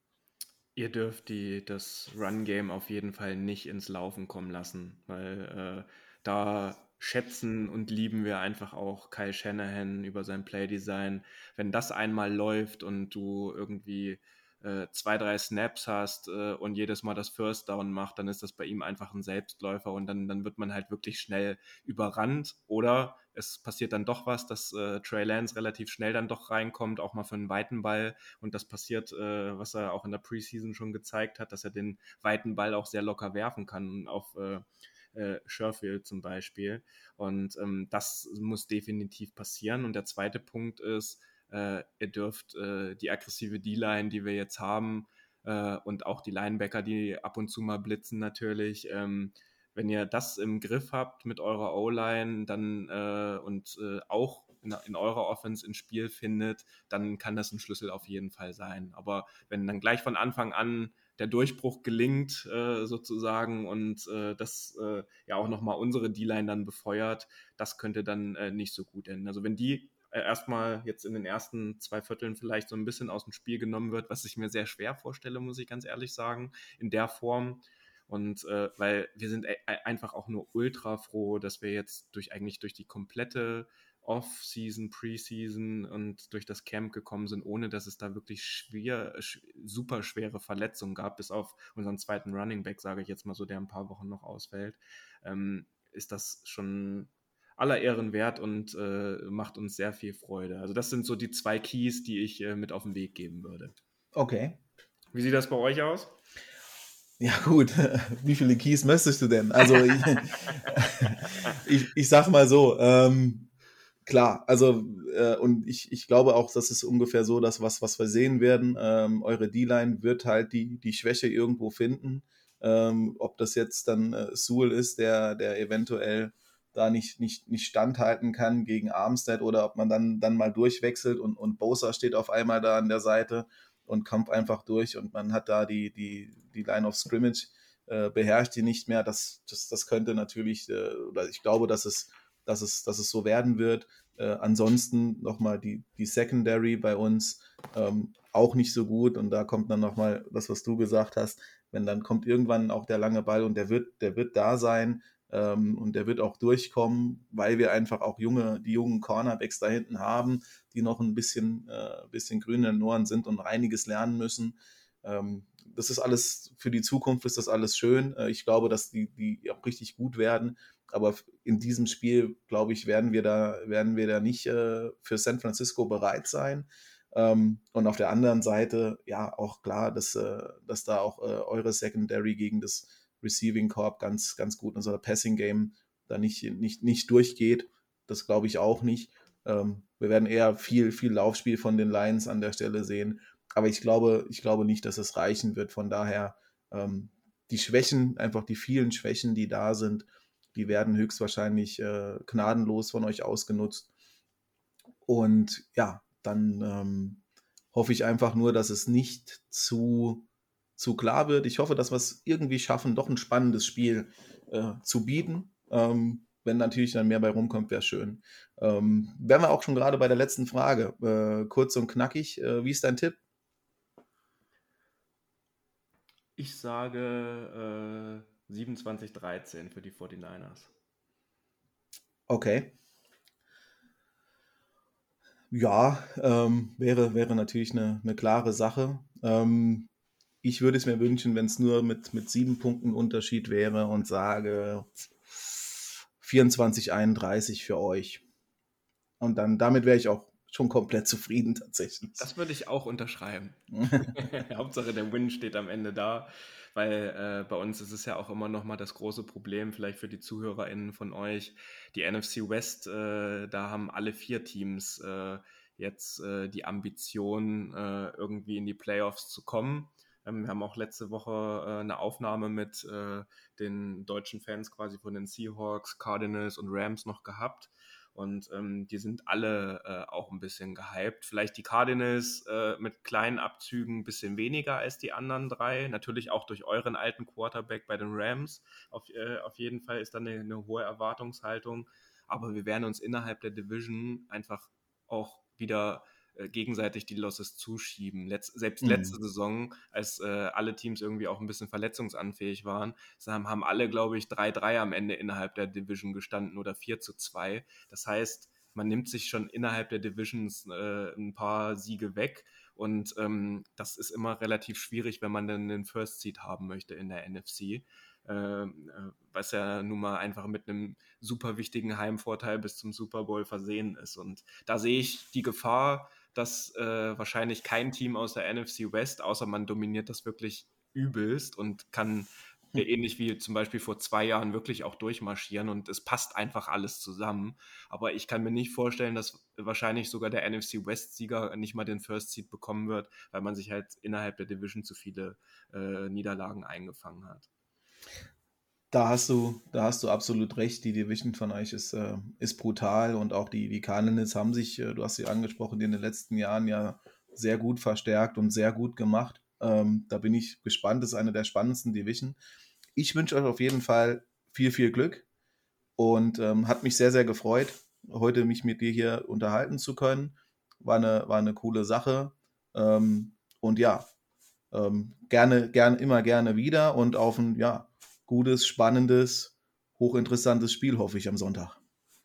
Ihr dürft die, das Run-Game auf jeden Fall nicht ins Laufen kommen lassen, weil äh, da schätzen und lieben wir einfach auch Kyle Shanahan über sein Playdesign. Wenn das einmal läuft und du irgendwie äh, zwei, drei Snaps hast äh, und jedes Mal das First Down macht, dann ist das bei ihm einfach ein Selbstläufer und dann, dann wird man halt wirklich schnell überrannt oder es passiert dann doch was, dass äh, Trey Lance relativ schnell dann doch reinkommt, auch mal für einen weiten Ball und das passiert, äh, was er auch in der Preseason schon gezeigt hat, dass er den weiten Ball auch sehr locker werfen kann auf äh, äh, Sherfield zum Beispiel. Und ähm, das muss definitiv passieren. Und der zweite Punkt ist, äh, ihr dürft äh, die aggressive D-Line, die wir jetzt haben, äh, und auch die Linebacker, die ab und zu mal blitzen natürlich, ähm, wenn ihr das im Griff habt mit eurer O-Line dann äh, und äh, auch in, in, eurer Offense ins Spiel findet, dann kann das ein Schlüssel auf jeden Fall sein. Aber wenn dann gleich von Anfang an der Durchbruch gelingt, äh, sozusagen, und äh, das äh, ja auch nochmal unsere D-Line dann befeuert, das könnte dann äh, nicht so gut enden. Also wenn die erstmal jetzt in den ersten zwei Vierteln vielleicht so ein bisschen aus dem Spiel genommen wird, was ich mir sehr schwer vorstelle, muss ich ganz ehrlich sagen, in der Form. Und äh, weil wir sind e-, e-, einfach auch nur ultra froh, dass wir jetzt durch eigentlich durch die komplette Off-Season, Preseason und durch das Camp gekommen sind, ohne dass es da wirklich schwer, super schwere Verletzungen gab, bis auf unseren zweiten Running Back, sage ich jetzt mal so, der ein paar Wochen noch ausfällt, ähm, ist das schon aller Ehren wert und äh, macht uns sehr viel Freude. Also das sind so die zwei Keys, die ich äh, mit auf den Weg geben würde. Okay. Wie sieht das bei euch aus? Ja gut, [LAUGHS] wie viele Keys möchtest du denn? Also ich, [LAUGHS] ich, ich sag mal so, ähm, klar, also äh, und ich, ich glaube auch, das ist ungefähr so, dass was, was wir sehen werden, ähm, eure D-Line wird halt die, die Schwäche irgendwo finden. Ähm, ob das jetzt dann äh, Sewell ist, der, der eventuell da nicht, nicht, nicht standhalten kann gegen Armstead oder ob man dann, dann mal durchwechselt und, und Bosa steht auf einmal da an der Seite und kommt einfach durch und man hat da die, die, die Line of Scrimmage, äh, beherrscht die nicht mehr. Das, das, das könnte natürlich, äh, oder ich glaube, dass es, dass es, dass es so werden wird. Äh, ansonsten nochmal die, die Secondary bei uns ähm, auch nicht so gut und da kommt dann nochmal das, was du gesagt hast, wenn dann kommt irgendwann auch der lange Ball und der wird, der wird da sein, ähm, und der wird auch durchkommen, weil wir einfach auch junge, die jungen Cornerbacks da hinten haben, die noch ein bisschen, äh, bisschen grün in den Ohren sind und einiges lernen müssen. Ähm, das ist alles, für die Zukunft ist das alles schön. Äh, ich glaube, dass die, die auch richtig gut werden. Aber in diesem Spiel, glaube ich, werden wir da, werden wir da nicht äh, für San Francisco bereit sein. Ähm, und auf der anderen Seite, ja, auch klar, dass, äh, dass da auch äh, eure Secondary gegen das Receiving Corp ganz, ganz gut, unser Passing Game da nicht, nicht, nicht durchgeht. Das glaube ich auch nicht. Ähm, wir werden eher viel, viel Laufspiel von den Lions an der Stelle sehen. Aber ich glaube, ich glaube nicht, dass es reichen wird. Von daher, ähm, die Schwächen, einfach die vielen Schwächen, die da sind, die werden höchstwahrscheinlich äh, gnadenlos von euch ausgenutzt. Und ja, dann ähm, hoffe ich einfach nur, dass es nicht zu, zu klar wird. Ich hoffe, dass wir es irgendwie schaffen, doch ein spannendes Spiel äh, zu bieten. Ähm, wenn natürlich dann mehr bei rumkommt, wäre schön. Ähm, wären wir auch schon gerade bei der letzten Frage. Äh, kurz und knackig. Äh, wie ist dein Tipp? Ich sage äh, 27-13 für die 49ers. Okay. Ja, ähm, wäre, wäre natürlich eine, eine klare Sache. Ähm, ich würde es mir wünschen, wenn es nur mit, mit sieben Punkten Unterschied wäre und sage 24, 31 für euch. Und dann damit wäre ich auch schon komplett zufrieden tatsächlich. Das würde ich auch unterschreiben. [LAUGHS] [LAUGHS] Hauptsache der Win steht am Ende da, weil äh, bei uns ist es ja auch immer noch mal das große Problem, vielleicht für die ZuhörerInnen von euch, die NFC West, äh, da haben alle vier Teams äh, jetzt äh, die Ambition, äh, irgendwie in die Playoffs zu kommen. Ähm, wir haben auch letzte Woche äh, eine Aufnahme mit den deutschen Fans quasi von den Seahawks, Cardinals und Rams noch gehabt. Und ähm, die sind alle äh, auch ein bisschen gehypt. Vielleicht die Cardinals äh, mit kleinen Abzügen ein bisschen weniger als die anderen drei. Natürlich auch durch euren alten Quarterback bei den Rams. Auf, äh, auf jeden Fall ist da eine, eine hohe Erwartungshaltung. Aber wir werden uns innerhalb der Division einfach auch wieder äh, gegenseitig die Losses zuschieben. Letz selbst mhm. letzte Saison, als äh, alle Teams irgendwie auch ein bisschen verletzungsanfähig waren, haben, haben alle, glaube ich, 3-3 am Ende innerhalb der Division gestanden oder 4 zu 2. Das heißt, man nimmt sich schon innerhalb der Divisions äh, ein paar Siege weg. Und ähm, das ist immer relativ schwierig, wenn man dann den First Seed haben möchte in der NFC. Ähm, äh, was ja nun mal einfach mit einem super wichtigen Heimvorteil bis zum Super Bowl versehen ist. Und da sehe ich die Gefahr, dass äh, wahrscheinlich kein Team aus der NFC West, außer man dominiert das wirklich übelst und kann hm. ähnlich wie zum Beispiel vor zwei Jahren wirklich auch durchmarschieren und es passt einfach alles zusammen. Aber ich kann mir nicht vorstellen, dass wahrscheinlich sogar der NFC West-Sieger nicht mal den First Seed bekommen wird, weil man sich halt innerhalb der Division zu viele äh, Niederlagen eingefangen hat. Da hast du, da hast du absolut recht. Die Division von euch ist, äh, ist brutal und auch die, die Cardinals haben sich, äh, du hast sie angesprochen, in den letzten Jahren ja sehr gut verstärkt und sehr gut gemacht. Ähm, da bin ich gespannt. Das ist eine der spannendsten Division. Ich wünsche euch auf jeden Fall viel, viel Glück und ähm, hat mich sehr, sehr gefreut, heute mich mit dir hier unterhalten zu können. War eine, war eine coole Sache. Ähm, und ja, ähm, gerne, gerne, immer gerne wieder und auf ein, ja, gutes, spannendes, hochinteressantes Spiel, hoffe ich, am Sonntag.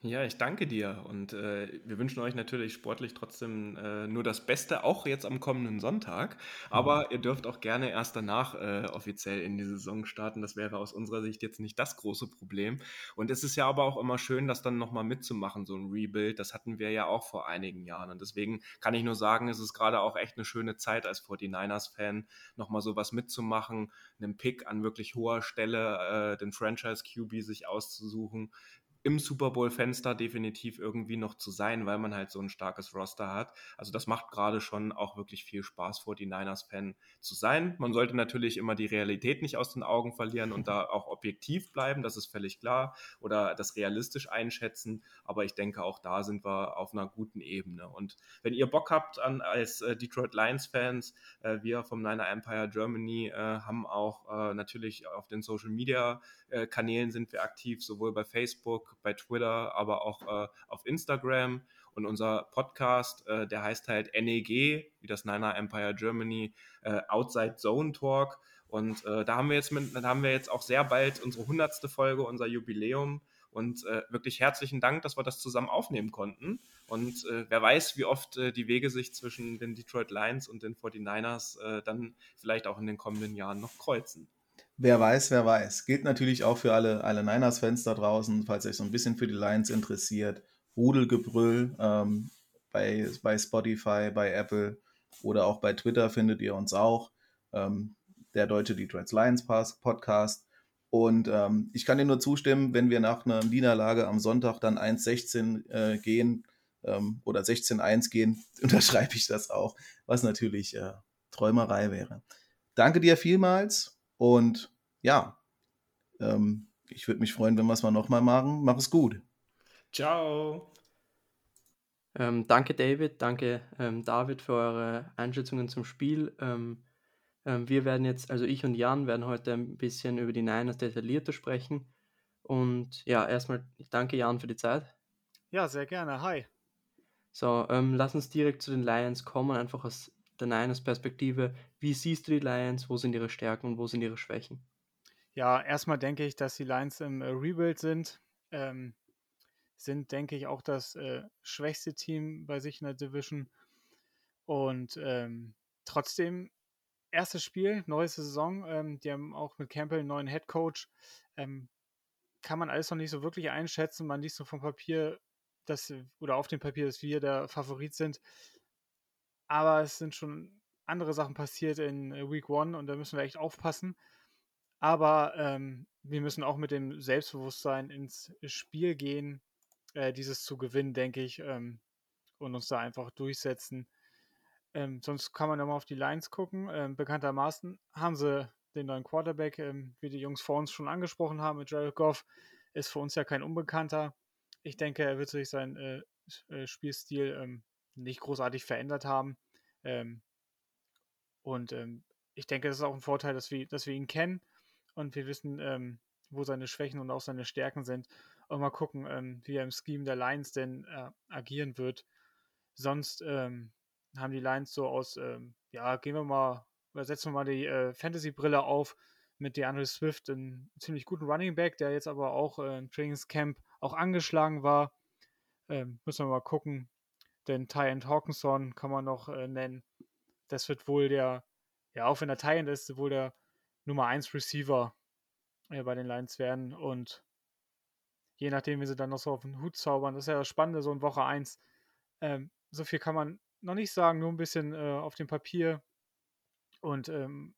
Ja, ich danke dir und äh, wir wünschen euch natürlich sportlich trotzdem äh, nur das Beste, auch jetzt am kommenden Sonntag. Aber mhm. ihr dürft auch gerne erst danach äh, offiziell in die Saison starten. Das wäre aus unserer Sicht jetzt nicht das große Problem. Und es ist ja aber auch immer schön, das dann nochmal mitzumachen, so ein Rebuild. Das hatten wir ja auch vor einigen Jahren. Und deswegen kann ich nur sagen, es ist gerade auch echt eine schöne Zeit als 49ers-Fan, nochmal sowas mitzumachen, einen Pick an wirklich hoher Stelle, äh, den Franchise-QB sich auszusuchen im Super Bowl-Fenster definitiv irgendwie noch zu sein, weil man halt so ein starkes Roster hat. Also das macht gerade schon auch wirklich viel Spaß, 49ers-Fan zu sein. Man sollte natürlich immer die Realität nicht aus den Augen verlieren und da auch objektiv bleiben, das ist völlig klar, oder das realistisch einschätzen. Aber ich denke, auch da sind wir auf einer guten Ebene. Und wenn ihr Bock habt an als äh, Detroit Lions-Fans, äh, wir vom Niner Empire Germany äh, haben auch äh, natürlich auf den Social Media äh, sind wir aktiv, sowohl bei Facebook, bei Twitter, aber auch äh, auf Instagram. Und unser Podcast, äh, der heißt halt NEG, wie das Niner Empire Germany, äh, Outside Zone Talk. Und äh, da haben wir jetzt mit, haben wir jetzt auch sehr bald unsere hundertste Folge, unser Jubiläum. Und äh, wirklich herzlichen Dank, dass wir das zusammen aufnehmen konnten. Und äh, wer weiß, wie oft die Wege sich zwischen den Detroit Lions und den 49ers dann vielleicht auch in den kommenden Jahren noch kreuzen. Wer weiß, wer weiß. Gilt natürlich auch für alle, alle Niners-Fans da draußen, falls euch so ein bisschen für die Lions interessiert. Rudelgebrüll ähm, bei, bei Spotify, bei Apple oder auch bei Twitter findet ihr uns auch. Ähm, der deutsche Detroit Lions Podcast. Und ähm, ich kann dir nur zustimmen, wenn wir nach einer Niederlage am Sonntag dann 1-16 äh, gehen ähm, oder 16-1 gehen, [LAUGHS] unterschreibe ich das auch, was natürlich äh, Träumerei wäre. Danke dir vielmals und ja, ähm, ich würde mich freuen, wenn wir es mal nochmal machen. Mach es gut. Ciao. Ähm, danke David, danke ähm, David für eure Einschätzungen zum Spiel. Ähm, ähm, wir werden jetzt, also ich und Jan werden heute ein bisschen über die Niners detaillierter sprechen. Und ja, erstmal danke Jan für die Zeit. Ja, sehr gerne. Hi. So, ähm, lass uns direkt zu den Lions kommen, einfach aus der Niners Perspektive. Wie siehst du die Lions? Wo sind ihre Stärken und wo sind ihre Schwächen? Ja, erstmal denke ich, dass die Lions im äh, Rebuild sind. Ähm, sind, denke ich, auch das äh, schwächste Team bei sich in der Division. Und ähm, trotzdem, erstes Spiel, neue Saison. Ähm, die haben auch mit Campbell einen neuen Head Coach. Ähm, kann man alles noch nicht so wirklich einschätzen. Man liest so vom Papier, dass, oder auf dem Papier, dass wir der Favorit sind. Aber es sind schon andere Sachen passiert in äh, Week One und da müssen wir echt aufpassen. Aber ähm, wir müssen auch mit dem Selbstbewusstsein ins Spiel gehen, äh, dieses zu gewinnen, denke ich, ähm, und uns da einfach durchsetzen. Ähm, sonst kann man ja mal auf die Lines gucken. Ähm, bekanntermaßen haben sie den neuen Quarterback, ähm, wie die Jungs vor uns schon angesprochen haben, mit Jared Goff, ist für uns ja kein Unbekannter. Ich denke, er wird sich seinen äh, äh, Spielstil ähm, nicht großartig verändert haben. Ähm, und ähm, ich denke, das ist auch ein Vorteil, dass wir, dass wir ihn kennen und wir wissen, wo seine Schwächen und auch seine Stärken sind und mal gucken, ähm, wie er im Scheme der Lions denn äh, agieren wird. Sonst ähm, haben die Lions so aus, ähm, ja, gehen wir mal, setzen wir mal die äh, Fantasy-Brille auf mit DeAndre Swift, einen ziemlich guten Running Back, der jetzt aber auch äh, im Trainingscamp auch angeschlagen war. Ähm, müssen wir mal gucken. Denn Ty Hawkinson kann man noch äh, nennen. Das wird wohl der, ja, auch wenn er Ty ist, wohl der Nummer 1 Receiver äh, bei den Lions werden. Und je nachdem, wie sie dann noch so auf den Hut zaubern. Das ist ja das Spannende, so in Woche 1. Ähm, so viel kann man noch nicht sagen, nur ein bisschen äh, auf dem Papier. Und ähm,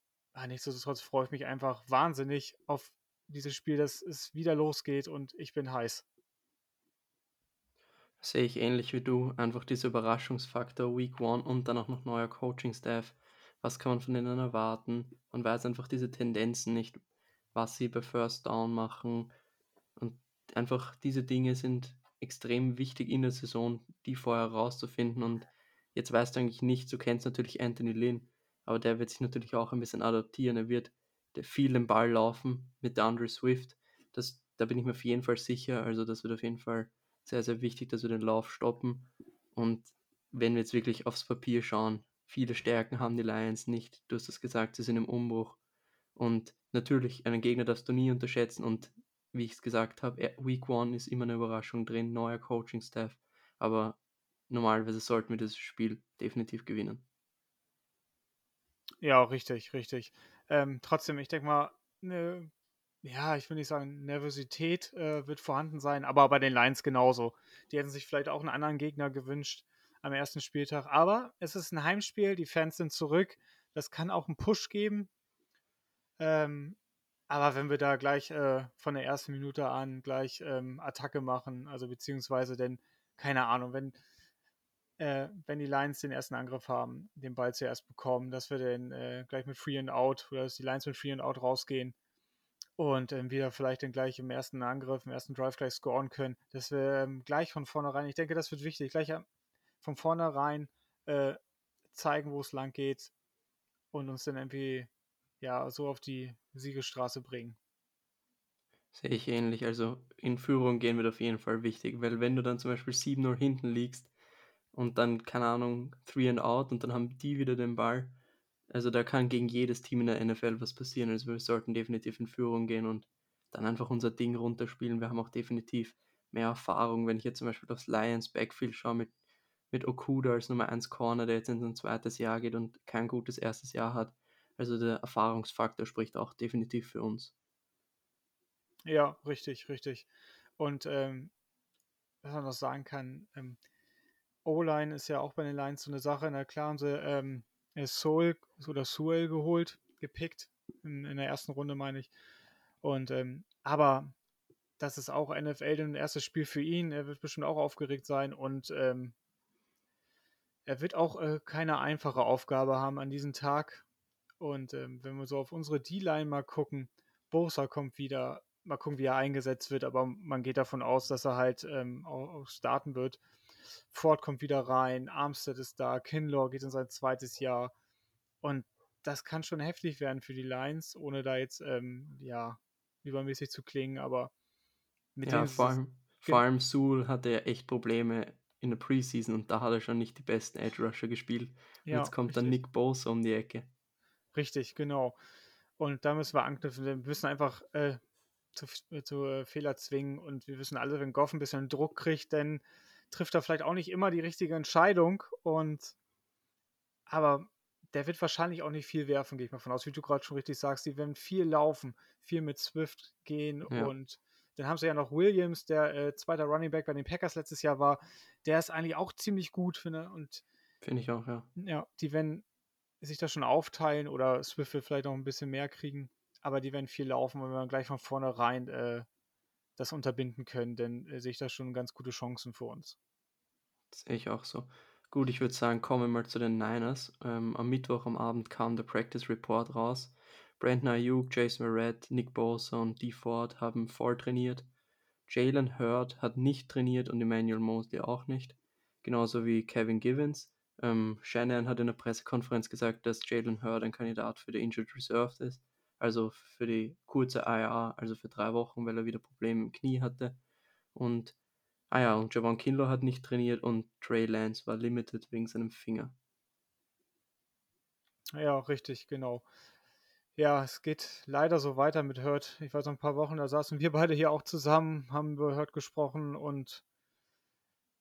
nichtsdestotrotz freue ich mich einfach wahnsinnig auf dieses Spiel, dass es wieder losgeht und ich bin heiß. Sehe ich ähnlich wie du. Einfach dieser Überraschungsfaktor Week One und dann auch noch neuer Coaching-Staff. Was kann man von denen erwarten? Man weiß einfach diese Tendenzen nicht, was sie bei First Down machen. Und einfach diese Dinge sind extrem wichtig in der Saison, die vorher rauszufinden. Und jetzt weißt du eigentlich nicht, du kennst natürlich Anthony Lynn, aber der wird sich natürlich auch ein bisschen adaptieren. Er wird viel den Ball laufen mit der Andre Swift. Das, da bin ich mir auf jeden Fall sicher. Also das wird auf jeden Fall sehr, sehr wichtig, dass wir den Lauf stoppen. Und wenn wir jetzt wirklich aufs Papier schauen, viele Stärken haben die Lions nicht. Du hast es gesagt, sie sind im Umbruch. Und natürlich, einen Gegner darfst du nie unterschätzen. Und wie ich es gesagt habe, Week One ist immer eine Überraschung drin, neuer Coaching-Staff, aber normalerweise sollten wir das Spiel definitiv gewinnen. Ja, richtig, richtig. Ähm, trotzdem, ich denke mal, ne, ja, ich will nicht sagen, Nervosität äh, wird vorhanden sein, aber bei den Lions genauso. Die hätten sich vielleicht auch einen anderen Gegner gewünscht am ersten Spieltag. Aber es ist ein Heimspiel, die Fans sind zurück. Das kann auch einen Push geben. Ähm, aber wenn wir da gleich äh, von der ersten Minute an gleich ähm, Attacke machen, also beziehungsweise denn, keine Ahnung, wenn, äh, wenn die Lions den ersten Angriff haben, den Ball zuerst bekommen, dass wir dann äh, gleich mit Free and Out oder dass die Lions mit Free and Out rausgehen und ähm, wieder vielleicht dann gleich im ersten Angriff, im ersten Drive gleich scoren können, dass wir ähm, gleich von vornherein, ich denke, das wird wichtig, gleich von vornherein äh, zeigen, wo es lang geht und uns dann irgendwie ja so auf die Siegesstraße bringen. Sehe ich ähnlich. Also in Führung gehen wird auf jeden Fall wichtig, weil wenn du dann zum Beispiel 7-0 hinten liegst und dann, keine Ahnung, 3 and out und dann haben die wieder den Ball. Also da kann gegen jedes Team in der NFL was passieren. Also wir sollten definitiv in Führung gehen und dann einfach unser Ding runterspielen. Wir haben auch definitiv mehr Erfahrung. Wenn ich jetzt zum Beispiel aufs Lions Backfield schaue mit, mit Okuda als Nummer 1 Corner, der jetzt in sein zweites Jahr geht und kein gutes erstes Jahr hat, also der Erfahrungsfaktor spricht auch definitiv für uns. Ja, richtig, richtig. Und ähm, was man noch sagen kann, ähm, O-Line ist ja auch bei den Lines so eine Sache. Na klar haben sie ähm, Soul oder Suel geholt, gepickt, in, in, der ersten Runde meine ich. Und ähm, aber das ist auch NFL ein erstes Spiel für ihn. Er wird bestimmt auch aufgeregt sein und ähm, er wird auch äh, keine einfache Aufgabe haben an diesem Tag. Und ähm, wenn wir so auf unsere D-Line mal gucken, Bosa kommt wieder, mal gucken, wie er eingesetzt wird, aber man geht davon aus, dass er halt ähm, auch, auch, starten wird. Ford kommt wieder rein, Armstead ist da, Kinlaw geht in sein zweites Jahr. Und das kann schon heftig werden für die Lions, ohne da jetzt, ähm, ja, übermäßig zu klingen, aber mit ja, vor allem, vor allem Sewell hatte ja echt Probleme in der Preseason und da hat er schon nicht die besten Edge Rusher gespielt. Und ja, jetzt kommt richtig. dann Nick Bosa um die Ecke. Richtig, genau. Und da müssen wir anknüpfen. Wir müssen einfach äh, zu, äh, zu äh, Fehler zwingen und wir wissen alle, wenn Goff ein bisschen Druck kriegt, dann trifft er vielleicht auch nicht immer die richtige Entscheidung und aber der wird wahrscheinlich auch nicht viel werfen, gehe ich mal von aus, wie du gerade schon richtig sagst. Die werden viel laufen, viel mit Swift gehen ja. und dann haben sie ja noch Williams, der äh, zweiter Running Back bei den Packers letztes Jahr war. Der ist eigentlich auch ziemlich gut, finde und Finde ich auch, ja. Ja, die werden sich das schon aufteilen oder Swift wird vielleicht noch ein bisschen mehr kriegen, aber die werden viel laufen, wenn wir gleich von vornherein äh, das unterbinden können, dann äh, sehe ich da schon ganz gute Chancen für uns. Das sehe ich auch so. Gut, ich würde sagen, kommen wir mal zu den Niners. Ähm, am Mittwoch am Abend kam der Practice Report raus. Brandon Ayuk, Jason Verrett, Nick Bosa und Dee Ford haben voll trainiert. Jalen Hurd hat nicht trainiert und Emmanuel Mosley auch nicht. Genauso wie Kevin Givens. Ähm, Shannon hat in der Pressekonferenz gesagt, dass Jalen Hurd ein Kandidat für die Injured Reserve ist, also für die kurze IR, also für drei Wochen, weil er wieder Probleme im Knie hatte. Und, ah ja, und Javon Kinlaw hat nicht trainiert und Trey Lance war limited wegen seinem Finger. Ja, richtig, genau. Ja, es geht leider so weiter mit Hurt. Ich weiß noch ein paar Wochen, da saßen wir beide hier auch zusammen, haben über Hurt gesprochen und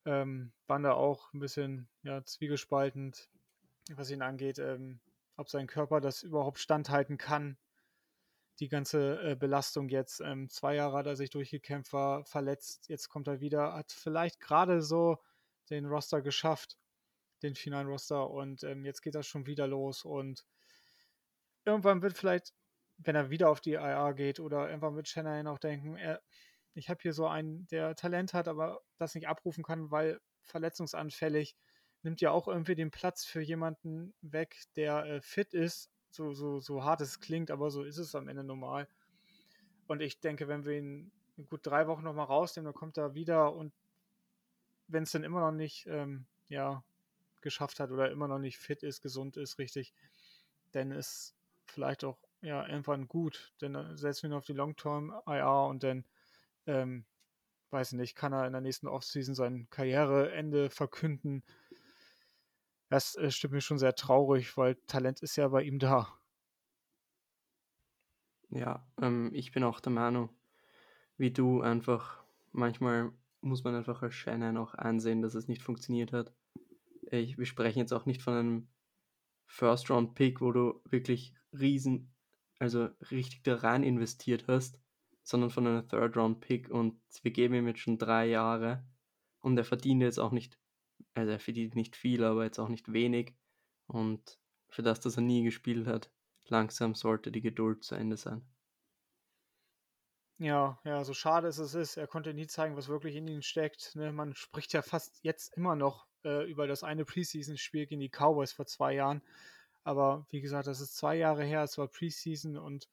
ähm, waren da auch ein bisschen ja, zwiegespaltend, was ihn angeht, ähm, ob sein Körper das überhaupt standhalten kann. Die ganze äh, Belastung jetzt. Ähm, zwei Jahre hat er sich durchgekämpft, war verletzt. Jetzt kommt er wieder, hat vielleicht gerade so den Roster geschafft, den finalen Roster. Und ähm, jetzt geht das schon wieder los. Und irgendwann wird vielleicht, wenn er wieder auf die IR geht oder irgendwann wird Shanahan auch denken, er, ich habe hier so einen, der Talent hat, aber das nicht abrufen kann, weil verletzungsanfällig, nimmt ja auch irgendwie den Platz für jemanden weg, der äh, fit ist. So, so, so hart es klingt, aber so ist es am Ende normal. Und ich denke, wenn wir ihn gut drei Wochen nochmal rausnehmen, dann kommt er wieder und wenn es dann immer noch nicht ähm, ja, geschafft hat oder immer noch nicht fit ist, gesund ist, richtig, dann ist vielleicht auch ja irgendwann gut. Dann setzen wir ihn auf die Long-Term IR und dann ähm, weiß nicht, kann er in der nächsten Offseason sein Karriereende verkünden. Das äh, stimmt mir schon sehr traurig, weil Talent ist ja bei ihm da. Ja, ähm, ich bin auch der Meinung, wie du einfach, manchmal muss man einfach als Shannon auch einsehen, dass es nicht funktioniert hat. Ich, wir sprechen jetzt auch nicht von einem First-Round-Pick, wo du wirklich riesen, also richtig da rein investiert hast sondern von einem Third-Round-Pick und wir geben ihm jetzt schon drei Jahre und er verdient jetzt auch nicht, also er verdient nicht viel, aber jetzt auch nicht wenig und für das, dass er nie gespielt hat, langsam sollte die Geduld zu Ende sein. Ja, ja, so schade es ist, er konnte nie zeigen, was wirklich in ihm steckt. Ne? Man spricht ja fast jetzt immer noch äh, über das eine Preseason-Spiel gegen die Cowboys vor zwei Jahren. Aber wie gesagt, das ist zwei Jahre her, es war Preseason und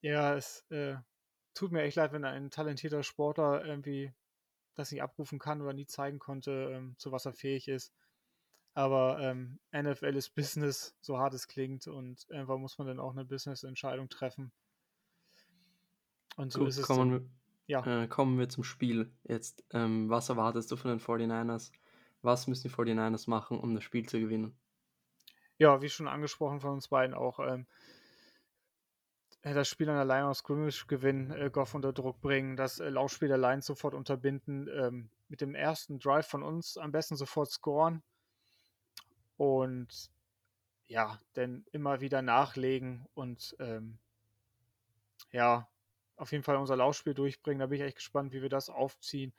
ja, es äh, tut mir echt leid, wenn ein talentierter Sportler irgendwie das nicht abrufen kann oder nie zeigen konnte, ähm, zu was er fähig ist. Aber ähm, NFL ist Business, so hart es klingt, und irgendwann muss man dann auch eine Business-Entscheidung treffen. Und so Gut, ist es. Kommen, wir, ja. Äh, kommen wir zum Spiel jetzt. Ähm, was erwartest du von den 49ers? Was müssen die 49ers machen, um das Spiel zu gewinnen? Ja, wie schon angesprochen von uns beiden auch. Ähm, das Spiel an der Line aus Scrimmage gewinnen, äh, Goff unter Druck bringen, das äh, Laufspiel der Line sofort unterbinden, ähm, mit dem ersten Drive von uns am besten sofort scoren und ja, dann immer wieder nachlegen und ähm, ja, auf jeden Fall unser Laufspiel durchbringen. Da bin ich echt gespannt, wie wir das aufziehen.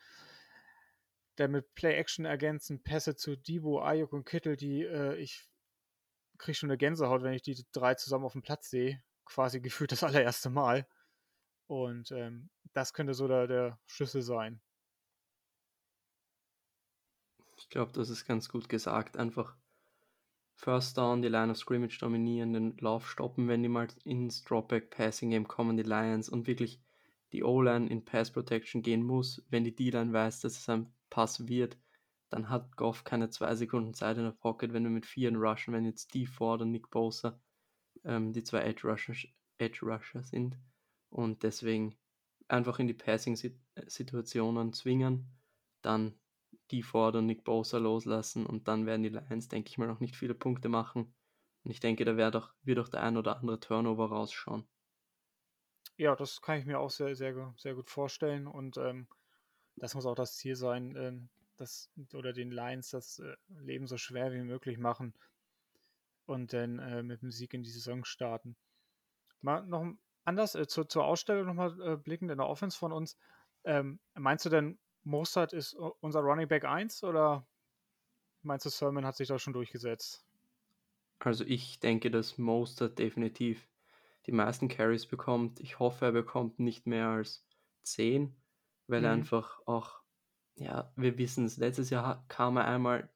Dann mit Play-Action ergänzen, Pässe zu Debo, Ayuk und Kittel, die äh, ich kriege schon eine Gänsehaut, wenn ich die drei zusammen auf dem Platz sehe quasi gefühlt das allererste Mal. Und ähm, das könnte so der, der Schlüssel sein. Ich glaube, das ist ganz gut gesagt. Einfach First Down, die Line of Scrimmage dominieren, den Lauf stoppen, wenn die mal ins Dropback Passing Game kommen, die Lions und wirklich die O-Line in Pass Protection gehen muss, wenn die D-Line weiß, dass es ein Pass wird, dann hat Goff keine zwei Sekunden Zeit in der Pocket, wenn wir mit vier rushen, wenn jetzt die Ford und Nick Bosa ähm, die zwei Edge Rusher, Edge Rusher sind und deswegen einfach in die Passing-Situationen zwingen, dann die Ford und Nick Bosa loslassen und dann werden die Lions, denke ich mal, noch nicht viele Punkte machen. Und ich denke, da wird auch, wird auch der ein oder andere Turnover rausschauen. Ja, das kann ich mir auch sehr, sehr, sehr gut vorstellen. Und ähm, das muss auch das Ziel sein, ähm, das, oder den Lions das äh, Leben so schwer wie möglich machen und dann äh, mit dem Sieg in die Saison starten. Mal noch anders äh, zu, zur Ausstellung nochmal äh, blickend in der Offense von uns. Ähm, meinst du denn, Mostert ist unser Running Back 1 oder meinst du, Sermon hat sich da schon durchgesetzt? Also ich denke, dass Mostert definitiv die meisten Carries bekommt. Ich hoffe, er bekommt nicht mehr als 10, weil mhm. er einfach auch, ja, wir wissen es, letztes Jahr kam er einmal,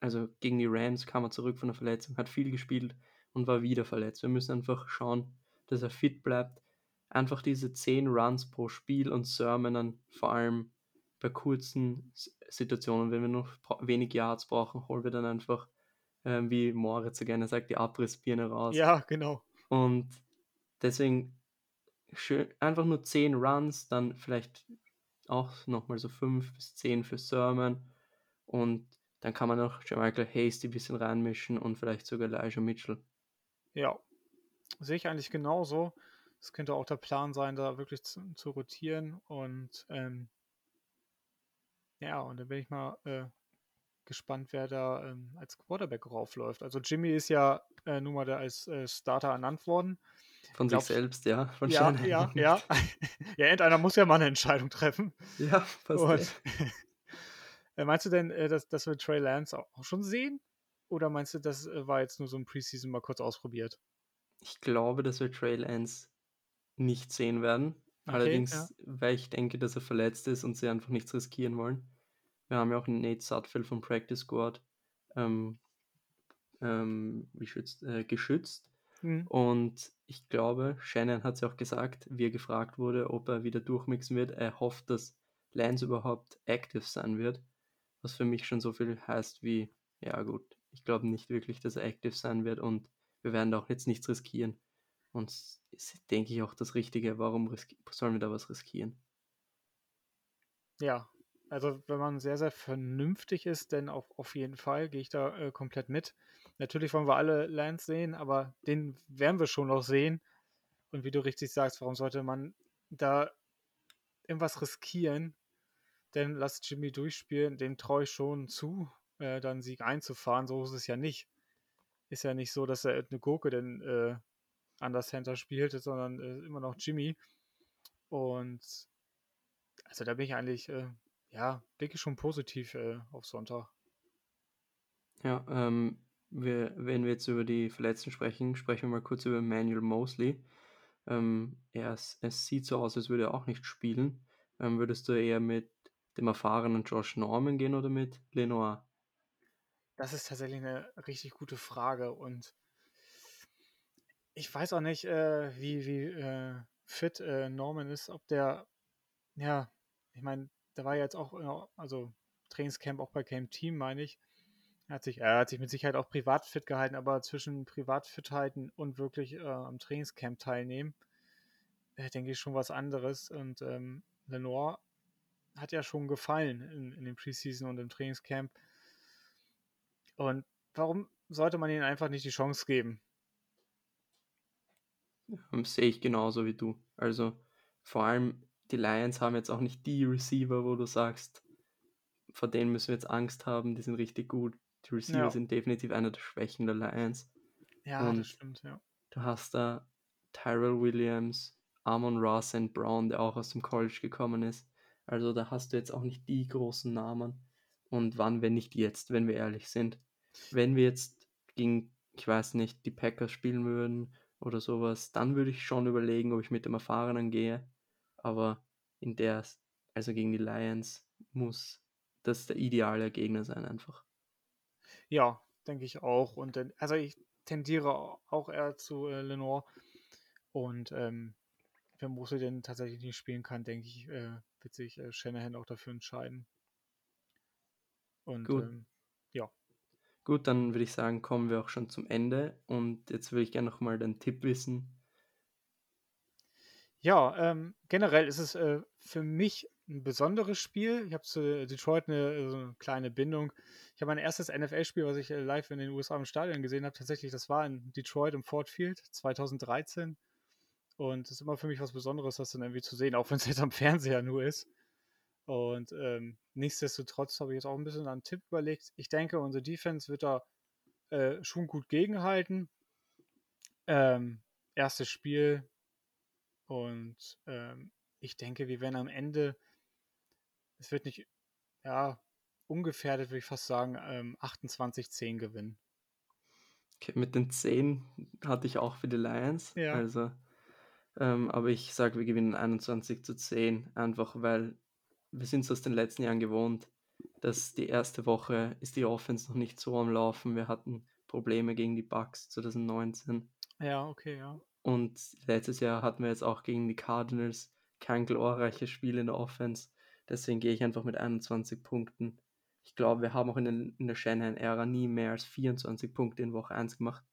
also gegen die Rams kam er zurück von der Verletzung, hat viel gespielt und war wieder verletzt. Wir müssen einfach schauen, dass er fit bleibt. Einfach diese 10 Runs pro Spiel und Sermonen, vor allem bei kurzen Situationen, wenn wir noch wenig Yards brauchen, holen wir dann einfach, äh, wie Moritz so gerne sagt, die Abrissbirne raus. Ja, genau. Und Deswegen schön, einfach nur 10 Runs, dann vielleicht auch nochmal so 5 bis 10 für Sermon und dann kann man noch Michael Hasty ein bisschen reinmischen und vielleicht sogar Elijah Mitchell. Ja, sehe ich eigentlich genauso. Es könnte auch der Plan sein, da wirklich zu, zu rotieren und ähm, ja, und dann bin ich mal äh, gespannt, wer da ähm, als Quarterback raufläuft. Also Jimmy ist ja äh, nun mal da als äh, Starter ernannt worden. Von Glaub, sich selbst, ja. Von ja, ja, ja. [LAUGHS] ja, irgendeiner muss ja mal eine Entscheidung treffen. Ja, passt. Und, [LAUGHS] meinst du denn, äh, dass, dass wir Trey Lance auch schon sehen? Oder meinst du, das äh, war jetzt nur so ein Preseason mal kurz ausprobiert? Ich glaube, dass wir Trey Lance nicht sehen werden. Okay, Allerdings, ja. weil ich denke, dass er verletzt ist und sie einfach nichts riskieren wollen. Wir haben ja auch einen Nate Sudfeld vom Practice Squad ähm, ähm, schützt, äh, geschützt. Mhm. Und ich glaube, Shannon hat es ja auch gesagt, wie er gefragt wurde, ob er wieder durchmixen wird. Er hofft, dass Lance überhaupt active sein wird. Was für mich schon so viel heißt wie, ja gut, ich glaube nicht wirklich, dass er active sein wird und wir werden da auch jetzt nichts riskieren. Und ist, denke ich, auch das Richtige. Warum sollen wir da was riskieren? Ja, also wenn man sehr, sehr vernünftig ist, denn auf, auf jeden Fall gehe ich da äh, komplett mit. Natürlich wollen wir alle Lance sehen, aber den werden wir schon noch sehen. Und wie du richtig sagst, warum sollte man da irgendwas riskieren? Denn lass Jimmy durchspielen, dem ich schon zu, äh, dann Sieg einzufahren. So ist es ja nicht. Ist ja nicht so, dass er eine Gurke denn äh, an das Center spielt, sondern äh, immer noch Jimmy. Und also da bin ich eigentlich äh, ja, blicke schon positiv äh, auf Sonntag. Ja, ähm, wir, wenn wir jetzt über die Verletzten sprechen, sprechen wir mal kurz über Manuel Mosley. Ähm, er, es sieht so aus, als würde er auch nicht spielen. Ähm, würdest du eher mit dem erfahrenen Josh Norman gehen oder mit Lenoir? Das ist tatsächlich eine richtig gute Frage und ich weiß auch nicht, äh, wie, wie äh, fit äh, Norman ist, ob der, ja, ich meine, der war jetzt auch, also Trainingscamp auch bei Camp Team, meine ich. Er hat, sich, er hat sich mit Sicherheit auch privat fit gehalten, aber zwischen Privatfit halten und wirklich äh, am Trainingscamp teilnehmen, äh, denke ich schon was anderes. Und ähm, Lenore hat ja schon gefallen in, in dem Preseason und im Trainingscamp. Und warum sollte man ihnen einfach nicht die Chance geben? Sehe ich genauso wie du. Also vor allem die Lions haben jetzt auch nicht die Receiver, wo du sagst, vor denen müssen wir jetzt Angst haben, die sind richtig gut. Die Receiver ja. sind definitiv einer der Schwächen der Lions. Ja, Und das stimmt, ja. Du hast da Tyrell Williams, Amon Ross und Brown, der auch aus dem College gekommen ist. Also da hast du jetzt auch nicht die großen Namen. Und wann, wenn nicht jetzt, wenn wir ehrlich sind. Wenn wir jetzt gegen, ich weiß nicht, die Packers spielen würden oder sowas, dann würde ich schon überlegen, ob ich mit dem Erfahrenen gehe. aber in der, also gegen die Lions, muss das der ideale Gegner sein einfach. Ja, denke ich auch. Und also ich tendiere auch eher zu äh, Lenore. Und ähm, wenn Mose denn tatsächlich nicht spielen kann, denke ich, äh, wird sich äh, Shanahan auch dafür entscheiden. Und Gut. Ähm, ja. Gut, dann würde ich sagen, kommen wir auch schon zum Ende. Und jetzt würde ich gerne nochmal den Tipp wissen. Ja, ähm, generell ist es äh, für mich ein besonderes Spiel. Ich habe zu Detroit eine, so eine kleine Bindung. Ich habe mein erstes NFL-Spiel, was ich äh, live in den USA im Stadion gesehen habe, tatsächlich, das war in Detroit im Ford Field 2013. Und es ist immer für mich was Besonderes, das dann irgendwie zu sehen, auch wenn es [LAUGHS] jetzt am Fernseher nur ist. Und ähm, nichtsdestotrotz habe ich jetzt auch ein bisschen einen Tipp überlegt. Ich denke, unsere Defense wird da äh, schon gut gegenhalten. Ähm, erstes Spiel. Und ähm, ich denke, wir werden am Ende, es wird nicht, ja, ungefährdet, würde ich fast sagen, ähm, 28-10 gewinnen. Okay, mit den 10 hatte ich auch für die Lions. Ja. Also ähm, aber ich sage, wir gewinnen 21 zu 10, einfach weil wir sind es aus den letzten Jahren gewohnt, dass die erste Woche ist die Offense noch nicht so am Laufen. Wir hatten Probleme gegen die Bucks 2019. Ja, okay, ja. Und letztes Jahr hatten wir jetzt auch gegen die Cardinals kein glorreiches Spiel in der Offense. Deswegen gehe ich einfach mit 21 Punkten. Ich glaube, wir haben auch in, den, in der Shanahan-Ära nie mehr als 24 Punkte in Woche 1 gemacht.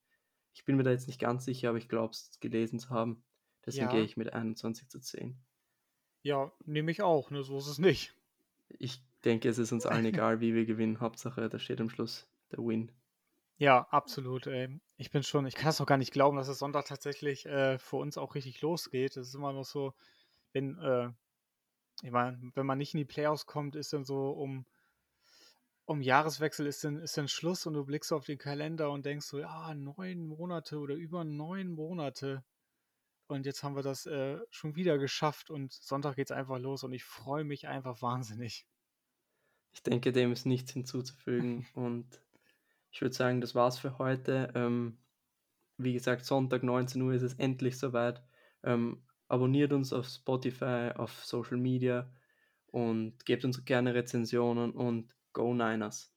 Ich bin mir da jetzt nicht ganz sicher, aber ich glaube es gelesen zu haben. Deswegen ja. gehe ich mit 21 zu 10. Ja, nehme ich auch, ne? so ist es nicht. Ich denke, es ist uns allen [LAUGHS] egal, wie wir gewinnen. Hauptsache, da steht am Schluss der Win. Ja, absolut. Ey. Ich bin schon, ich kann es noch gar nicht glauben, dass es Sonntag tatsächlich äh, für uns auch richtig losgeht. Es ist immer noch so, wenn, äh, ich meine, wenn man nicht in die Playoffs kommt, ist dann so um, um Jahreswechsel ist dann, ist dann Schluss und du blickst auf den Kalender und denkst so, ja, neun Monate oder über neun Monate und jetzt haben wir das äh, schon wieder geschafft und Sonntag geht es einfach los und ich freue mich einfach wahnsinnig. Ich denke, dem ist nichts hinzuzufügen [LAUGHS] und ich würde sagen, das war's für heute. Ähm, wie gesagt, Sonntag 19 Uhr ist es endlich soweit. Ähm, abonniert uns auf Spotify, auf Social Media und gebt uns gerne Rezensionen und Go Niners!